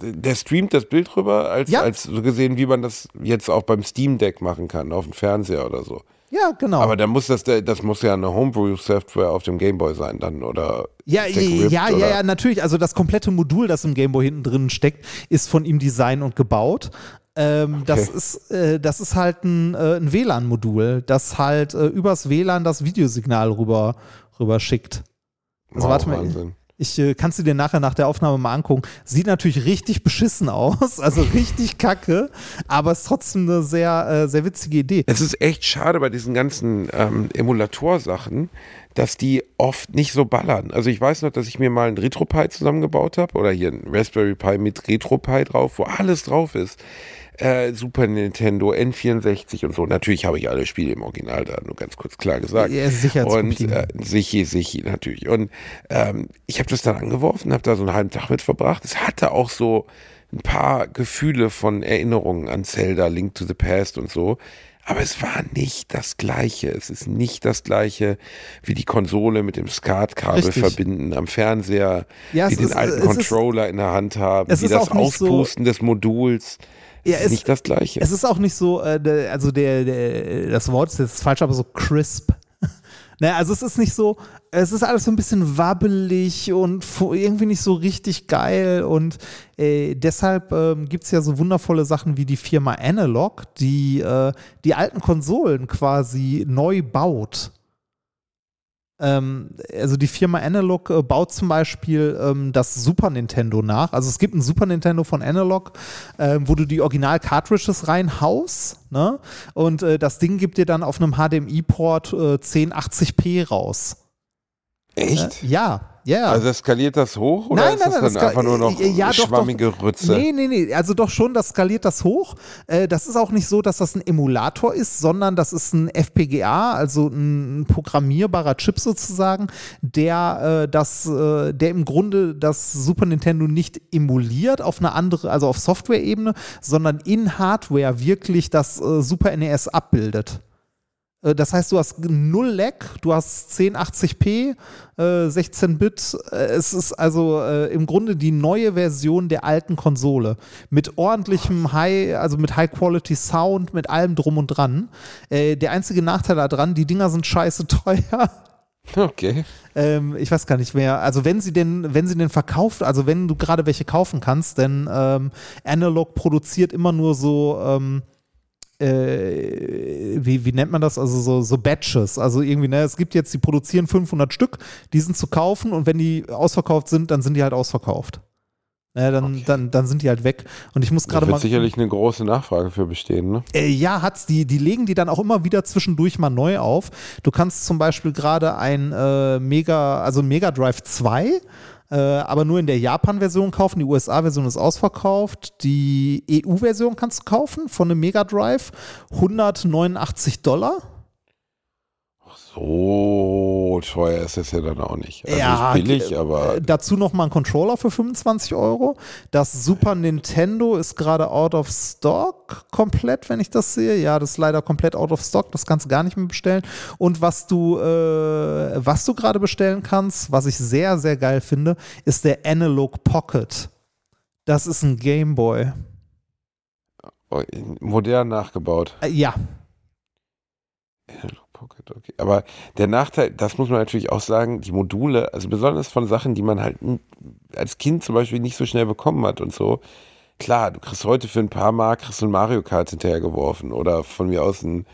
der streamt das Bild rüber, als, Ja. als so gesehen, wie man das jetzt auch beim Steam Deck machen kann, auf dem Fernseher oder so. Ja, genau. Aber dann muss das, das muss ja eine Homebrew-Software auf dem Gameboy sein dann, oder? Ja, ja, ja, oder? ja, natürlich. Also das komplette Modul, das im Gameboy hinten drin steckt, ist von ihm designt und gebaut. Ähm, das, Okay. ist, äh, das ist halt ein, äh, ein WLAN-Modul, das halt äh, übers WLAN das Videosignal rüber, rüber schickt. Also Wow, warte mal, Wahnsinn. ich äh, kannst du dir nachher nach der Aufnahme mal angucken. Sieht natürlich richtig beschissen aus, also richtig kacke, aber ist trotzdem eine sehr, äh, sehr witzige Idee. Es ist echt schade bei diesen ganzen ähm, Emulatorsachen, dass die oft nicht so ballern. Also ich weiß noch, dass ich mir mal einen RetroPie zusammengebaut habe oder hier einen Raspberry Pi mit RetroPie drauf, wo alles drauf ist. Äh, Super Nintendo, N64 und so. Natürlich habe ich alle Spiele im Original da, nur ganz kurz klar gesagt. Ja, sicher. Und äh, sicher, sicher, natürlich. Und ähm, ich habe das dann angeworfen, habe da so einen halben Tag mit verbracht. Es hatte auch so ein paar Gefühle von Erinnerungen an Zelda, Link to the Past und so. Aber es war nicht das Gleiche. Es ist nicht das Gleiche wie die Konsole mit dem SCART-Kabel verbinden am Fernseher, Ja, wie den ist- alten es ist- Controller in der Hand haben, wie das nicht so- Auspusten des Moduls. Ja, es ist nicht das Gleiche. Es ist auch nicht so, äh, also der, der, das Wort ist jetzt falsch, aber so crisp. naja, also es ist nicht so, es ist alles so ein bisschen wabbelig und irgendwie nicht so richtig geil und äh, deshalb ähm, gibt es ja so wundervolle Sachen wie die Firma Analog, die äh, die alten Konsolen quasi neu baut. Ähm, also die Firma Analog äh, baut zum Beispiel ähm, das Super Nintendo nach. Also es gibt ein Super Nintendo von Analog, ähm, wo du die Original-Cartridges reinhaust. Ne? Und äh, das Ding gibt dir dann auf einem HDMI-Port äh, 1080p raus. Echt? Äh, ja, ja. Also skaliert das hoch oder Nein, ist nein, das nein, dann das einfach nur noch äh, ja, doch, schwammige doch. Rütze? Nee, nee, nee, also doch schon, das skaliert das hoch. Äh, das ist auch nicht so, dass das ein Emulator ist, sondern das ist ein FPGA, also ein programmierbarer Chip sozusagen, der äh, das, äh, der im Grunde das Super Nintendo nicht emuliert auf eine andere, also auf Software-Ebene, sondern in Hardware wirklich das äh, Super NES abbildet. Äh, Das heißt, du hast null Lag, du hast 1080p, äh, 16-Bit. Äh, es ist also äh, im Grunde die neue Version der alten Konsole. Mit ordentlichem High, also mit High-Quality-Sound, mit allem drum und dran. Äh, der einzige Nachteil daran, die Dinger sind scheiße teuer. Okay. Ähm, ich weiß gar nicht mehr. Also wenn sie denn, wenn sie denn verkauft, also wenn du gerade welche kaufen kannst, denn ähm, Analog produziert immer nur so, ähm, äh, wie, wie nennt man das? Also so, so Batches. Also irgendwie, ne, es gibt jetzt, die produzieren 500 Stück, die sind zu kaufen und wenn die ausverkauft sind, dann sind die halt ausverkauft. Ne, dann, dann, dann sind die halt weg. Und ich muss Da gerade wird mal. sicherlich eine große Nachfrage für bestehen, ne? Äh, ja, hat's. Die, die legen die dann auch immer wieder zwischendurch mal neu auf. Du kannst zum Beispiel gerade ein äh, Mega, also Mega Drive 2, äh, aber nur in der Japan-Version kaufen. Die USA-Version ist ausverkauft. Die EU-Version kannst du kaufen von einem Mega Drive. 189 Dollar. So teuer ist es ja dann auch nicht. Also Ja, billig, äh, aber Äh, dazu noch mal ein Controller für 25 Euro. Das Super Nintendo ist gerade out of stock komplett, wenn ich das sehe. Ja, das ist leider komplett out of stock. Das kannst du gar nicht mehr bestellen. Und was du, äh, was du gerade bestellen kannst, was ich sehr, sehr geil finde, ist der Analog Pocket. Das ist ein Game Boy. oh, modern nachgebaut. Äh, ja, Analog Pocket, okay. Aber der Nachteil, das muss man natürlich auch sagen, die Module, also besonders von Sachen, die man halt als Kind zum Beispiel nicht so schnell bekommen hat und so. Klar, du kriegst heute für ein paar Mark kriegst du ein Mario Kart hinterhergeworfen oder von mir aus ein,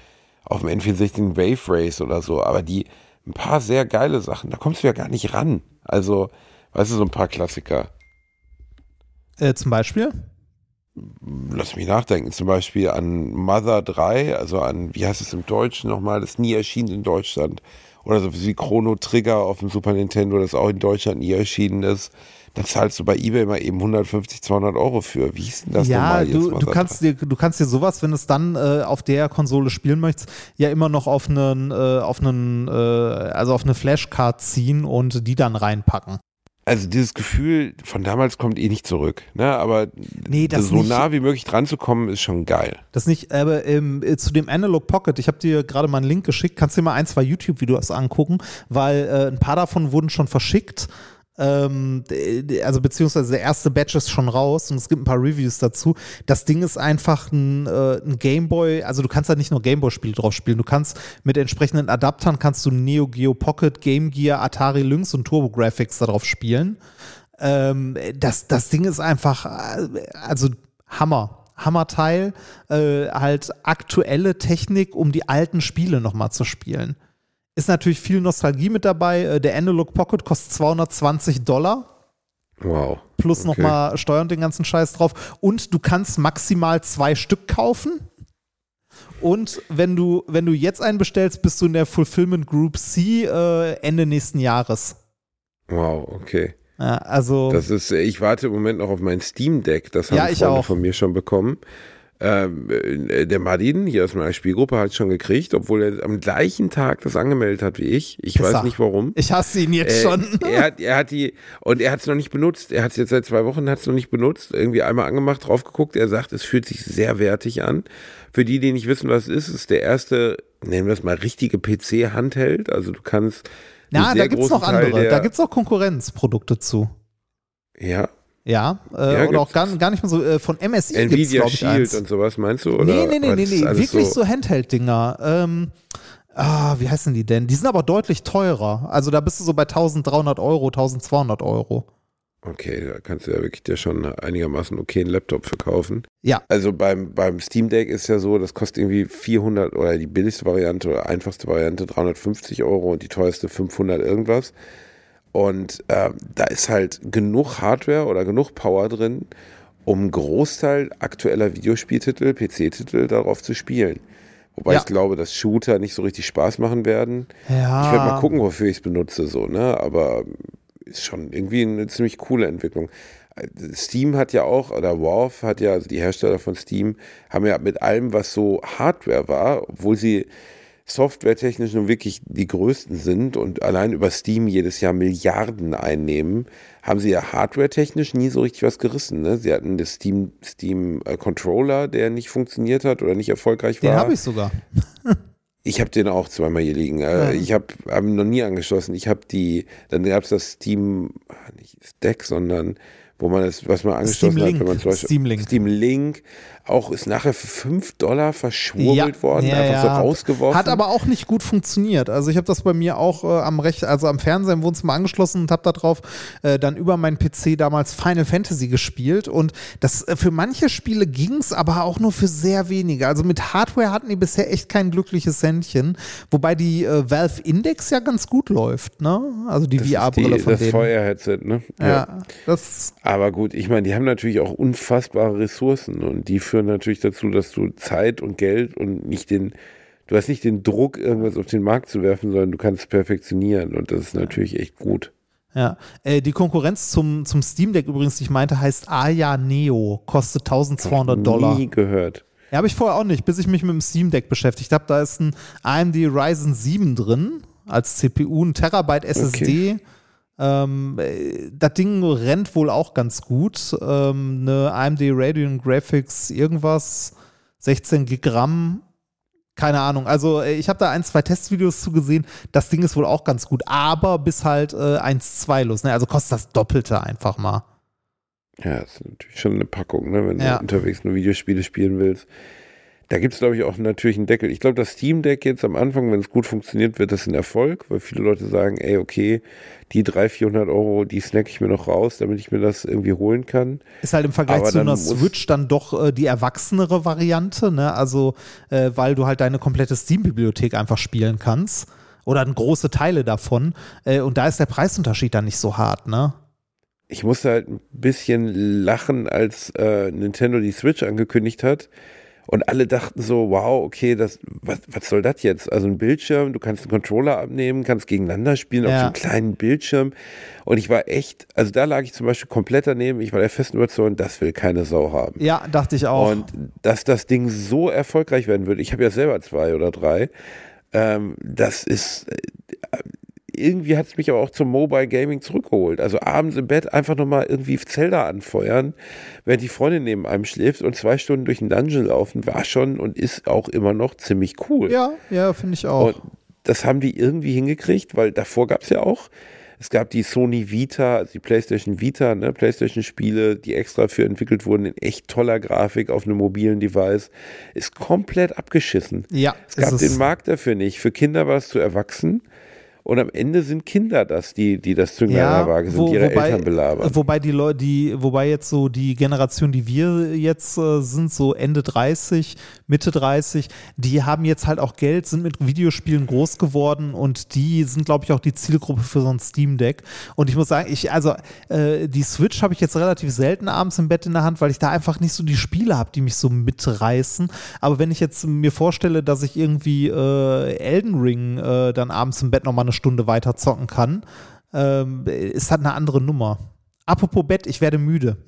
auf dem N64 Wave Race oder so, aber die, ein paar sehr geile Sachen, da kommst du ja gar nicht ran. Also, weißt du, so ein paar Klassiker. äh, zum Beispiel. Lass mich nachdenken, zum Beispiel an Mother 3, also an, wie heißt es im Deutschen nochmal, das nie erschienen in Deutschland. Oder so wie Chrono Trigger auf dem Super Nintendo, das auch in Deutschland nie erschienen ist. Da zahlst du bei Ebay mal eben 150, 200 Euro für. Wie hieß denn das ja, nochmal? jetzt, du, du, kannst dir, du kannst dir sowas, wenn du es dann äh, auf der Konsole spielen möchtest, ja immer noch auf einen, äh, auf einen, äh, also auf eine Flashcard ziehen und die dann reinpacken. Also dieses Gefühl von damals kommt eh nicht zurück. Ne? Aber Nee, das so nicht. nah wie möglich dran zu kommen, ist schon geil. Das nicht, aber ähm, äh, zu dem Analog Pocket, ich habe dir gerade mal einen Link geschickt, kannst dir mal ein, zwei YouTube-Videos angucken, weil äh, ein paar davon wurden schon verschickt. Ähm, also beziehungsweise der erste Batch ist schon raus und es gibt ein paar Reviews dazu. Das Ding ist einfach ein, äh, ein Gameboy, also du kannst da nicht nur Gameboy-Spiele drauf spielen, du kannst mit entsprechenden Adaptern kannst du Neo Geo Pocket, Game Gear, Atari Lynx und Turbo Graphics darauf spielen. Ähm, das, das Ding ist einfach, äh, also Hammer. Hammerteil, äh, halt aktuelle Technik, um die alten Spiele nochmal zu spielen. Ist natürlich viel Nostalgie mit dabei. Äh, der Analog Pocket kostet 220 Dollar Wow. plus Okay. nochmal Steuern und den ganzen Scheiß drauf. Und du kannst maximal zwei Stück kaufen. Und wenn du, wenn du jetzt einen bestellst, bist du in der Fulfillment Group C äh, Ende nächsten Jahres. Wow, okay. Ja, also. Das ist, ich warte im Moment noch auf mein Steam Deck. Das haben Ja, ich Freunde auch. von mir schon bekommen. Ähm, äh, der Martin hier aus meiner Spielgruppe hat es schon gekriegt, obwohl er am gleichen Tag das angemeldet hat wie ich. Ich Pisser. weiß nicht warum. Ich hasse ihn jetzt Äh, schon. er, hat, er hat die, und er hat es noch nicht benutzt. Er hat es jetzt seit zwei Wochen, hat es noch nicht benutzt. Irgendwie einmal angemacht, drauf geguckt. Er sagt, es fühlt sich sehr wertig an. Für die, die nicht wissen, was es ist, ist der erste, nennen wir es mal, richtige PC-Handheld. Also du kannst. Na, da gibt es noch andere. Der, Da gibt es auch Konkurrenzprodukte zu. ja, Ja, äh, Ja, oder auch gibt's. gar, gar nicht mehr so. Äh, von MSI Nvidia ich, Shield eins. und sowas, meinst du? Oder Nee, nee, nee, nee, nee. Wirklich so, Handheld-Dinger. Ähm, ah, wie heißen die denn? Die sind aber deutlich teurer. Also da bist du so bei 1300 Euro, 1200 Euro. Okay, da kannst du ja wirklich dir schon einigermaßen okay einen Laptop verkaufen. Ja. Also beim, beim Steam Deck ist ja so, das kostet irgendwie 400 oder die billigste Variante oder einfachste Variante 350 Euro und die teuerste 500 irgendwas. Und ähm, da ist halt genug Hardware oder genug Power drin, um einen Großteil aktueller Videospieltitel, PC-Titel darauf zu spielen. Wobei Ja. ich glaube, dass Shooter nicht so richtig Spaß machen werden. Ja. Ich werde mal gucken, wofür ich es benutze, so, ne? Aber ist schon irgendwie eine ziemlich coole Entwicklung. Steam hat ja auch, oder Valve hat ja, also die Hersteller von Steam, haben ja mit allem, was so Hardware war, obwohl sie softwaretechnisch nun wirklich die größten sind und allein über Steam jedes Jahr Milliarden einnehmen, haben sie ja hardwaretechnisch nie so richtig was gerissen. Ne? Sie hatten das Steam, Steam äh, Controller, der nicht funktioniert hat oder nicht erfolgreich Den war. habe ich sogar. Ich habe den auch zweimal hier liegen. Äh, Ich habe hab ihn noch nie angeschlossen. Ich habe die, dann gab es das Steam, nicht Deck, sondern wo man es, was man angeschlossen Steam hat, Link. wenn man zum Beispiel Steam Link. Steam Link auch ist nachher für 5 Dollar verschwurbelt worden, ja, einfach so ja. rausgeworfen. Hat aber auch nicht gut funktioniert. Also ich habe das bei mir auch äh, am Rech also am Fernseher im Wohnzimmer angeschlossen und habe da drauf äh, dann über meinen PC damals Final Fantasy gespielt und das äh, für manche Spiele ging's, aber auch nur für sehr wenige. Also mit Hardware hatten die bisher echt kein glückliches Händchen, wobei die äh, Valve Index ja ganz gut läuft, ne? Also die VR-Brille von das denen. Feuer-Headset, ne? Ja, das Aber gut, ich meine, die haben natürlich auch unfassbare Ressourcen und die führen natürlich dazu, dass du Zeit und Geld und nicht den, du hast nicht den Druck, irgendwas auf den Markt zu werfen, sondern du kannst perfektionieren und das ist natürlich echt gut. Ja, äh, die Konkurrenz zum, zum Steam Deck übrigens, die ich meinte, heißt Aya Neo, kostet 1200 Dollar. Nie gehört. Ja, habe ich vorher auch nicht, bis ich mich mit dem Steam Deck beschäftigt habe. Da ist ein AMD Ryzen 7 drin als CPU, ein Terabyte SSD. Ähm, äh, das Ding rennt wohl auch ganz gut. Ähm, eine AMD Radeon Graphics irgendwas, 16 Gigramm. Keine Ahnung. Also äh, ich habe da ein, zwei Testvideos zu gesehen. Das Ding ist wohl auch ganz gut, aber bis halt äh, 1,2 los. Ne? Also kostet das Doppelte einfach mal. Ja, das ist natürlich schon eine Packung, ne? wenn Ja. du unterwegs nur Videospiele spielen willst. Da gibt es, glaube ich, auch natürlich einen Deckel. Ich glaube, das Steam Deck jetzt am Anfang, wenn es gut funktioniert, wird das ein Erfolg, weil viele Leute sagen, ey, okay, die 300, 400 Euro, die snack ich mir noch raus, damit ich mir das irgendwie holen kann. Ist halt im Vergleich Aber zu einer Switch dann doch äh, die erwachsenere Variante, ne? Also, äh, weil du halt deine komplette Steam-Bibliothek einfach spielen kannst. Oder große Teile davon. Äh, und da ist der Preisunterschied dann nicht so hart, ne? Ich musste halt ein bisschen lachen, als äh, Nintendo die Switch angekündigt hat. Und alle dachten so, wow, okay, das, was, was soll das jetzt? Also ein Bildschirm, du kannst einen Controller abnehmen, kannst gegeneinander spielen Ja. auf so einem kleinen Bildschirm. Und ich war echt, also da lag ich zum Beispiel komplett daneben. Ich war der festen Überzeugung, das will keine Sau haben. Ja, dachte ich auch. Und dass das Ding so erfolgreich werden wird, ich habe ja selber zwei oder drei, ähm, das ist, äh, irgendwie hat es mich aber auch zum Mobile Gaming zurückgeholt. Also abends im Bett einfach nochmal irgendwie Zelda anfeuern, während die Freundin neben einem schläft und zwei Stunden durch den Dungeon laufen, war schon und ist auch immer noch ziemlich cool. ja, ja, finde ich auch. Und das haben die irgendwie hingekriegt, weil davor gab es ja auch, es gab die Sony Vita, also die PlayStation Vita, ne, PlayStation-Spiele, die extra für entwickelt wurden in echt toller Grafik auf einem mobilen Device, ist komplett abgeschissen. ja, Es gab ist den Markt dafür nicht. Für Kinder war es zu erwachsen. Und am Ende sind Kinder das, die, die das Zünglein ja, der Waage sind, wo- die ihre wobei, Eltern belabern. Wobei die Leute, die, wobei jetzt so die Generation, die wir jetzt äh, sind, so Ende 30, Mitte 30, die haben jetzt halt auch Geld, sind mit Videospielen groß geworden und die sind, glaube ich, auch die Zielgruppe für so ein Steam Deck. Und ich muss sagen, ich, also äh, die Switch habe ich jetzt relativ selten abends im Bett in der Hand, weil ich da einfach nicht so die Spiele habe, die mich so mitreißen. Aber wenn ich jetzt mir vorstelle, dass ich irgendwie äh, Elden Ring äh, dann abends im Bett nochmal eine Stunde weiter zocken kann, ähm, ist halt eine andere Nummer. Apropos Bett, ich werde müde.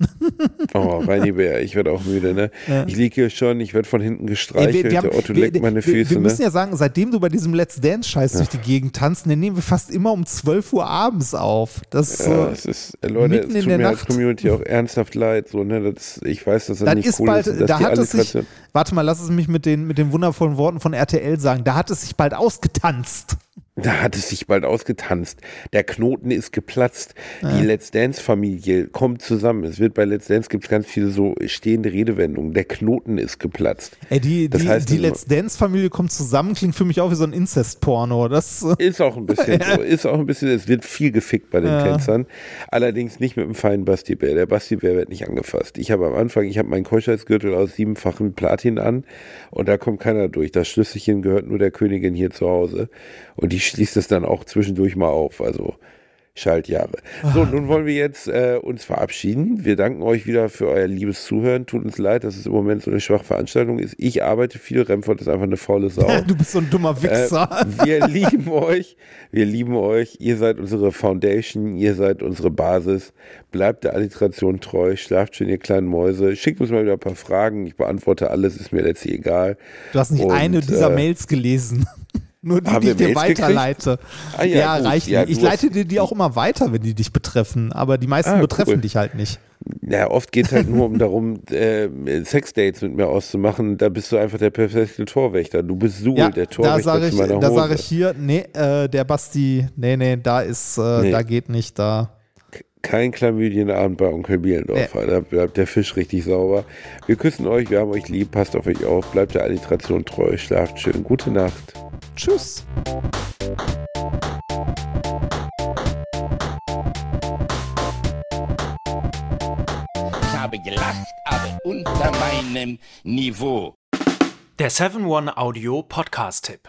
Oh, Reini Bär, ich werde auch müde, ne? Ja. Ich liege hier schon, ich werde von hinten gestreichelt, wir, wir haben, der Otto leckt wir, meine Füße, Wir, müssen ne? ja sagen, seitdem du bei diesem Let's Dance-Scheiß ja. durch die Gegend tanzt, dann nehmen wir fast immer um 12 Uhr abends auf. Das, ja, es ist, äh, Leute, es tut mir Nacht. als Community auch ernsthaft leid, so, ne? Das, ich weiß, dass das dann nicht ist cool bald, ist. Da hat es sich, warte mal, lass es mich mit den, mit den wundervollen Worten von RTL sagen, da hat es sich bald ausgetanzt. Da hat es sich bald ausgetanzt. Der Knoten ist geplatzt. Ja. Die Let's Dance-Familie kommt zusammen. Es wird bei Let's Dance gibt es ganz viele so stehende Redewendungen. Der Knoten ist geplatzt. Ey, die, das die, heißt, die Let's Dance-Familie kommt zusammen, klingt für mich auch wie so ein Inzest-Porno. ist auch ein bisschen so. Ist auch ein bisschen, es wird viel gefickt bei den ja. Tänzern. Allerdings nicht mit dem feinen Basti-Bär. Der Basti-Bär wird nicht angefasst. Ich habe am Anfang, ich habe meinen Keuschheitsgürtel aus siebenfachen Platin an und da kommt keiner durch. Das Schlüsselchen gehört nur der Königin hier zu Hause. Und die schließt es dann auch zwischendurch mal auf. Also Schaltjahre. So, nun wollen wir jetzt äh, uns verabschieden. Wir danken euch wieder für euer liebes Zuhören. Tut uns leid, dass es im Moment so eine schwache Veranstaltung ist. Ich arbeite viel, Remford ist einfach eine faule Sau. du bist so ein dummer Wichser. Äh, wir lieben euch. Wir lieben euch. Ihr seid unsere Foundation. Ihr seid unsere Basis. Bleibt der Alliteration treu. Schlaft schön, ihr kleinen Mäuse. Schickt uns mal wieder ein paar Fragen. Ich beantworte alles. Ist mir letztlich egal. Du hast nicht Und, eine dieser äh, Mails gelesen. Nur die, die ich dir weiterleite. Ah, ja, ja reicht ja, Ich leite dir die auch immer weiter, wenn die dich betreffen, aber die meisten ah, betreffen cool. dich halt nicht. Ja, oft geht es halt nur um darum, äh, Sexdates mit mir auszumachen. Da bist du einfach der perfekte Torwächter. Du bist Suhl, ja, der Torwächter da ich, meiner Da sage ich hier, nee, äh, der Basti, nee, nee, da ist, äh, nee. da geht nicht, da kein Chlamydienabend bei Onkel Bielendorf. Ja. Da bleibt der Fisch richtig sauber. Wir küssen euch, wir haben euch lieb, passt auf euch auf, bleibt der Alliteration treu, schlaft schön. Gute Nacht. Tschüss. Ich habe gelacht, aber unter meinem Niveau. Der 7-One Audio Podcast-Tipp.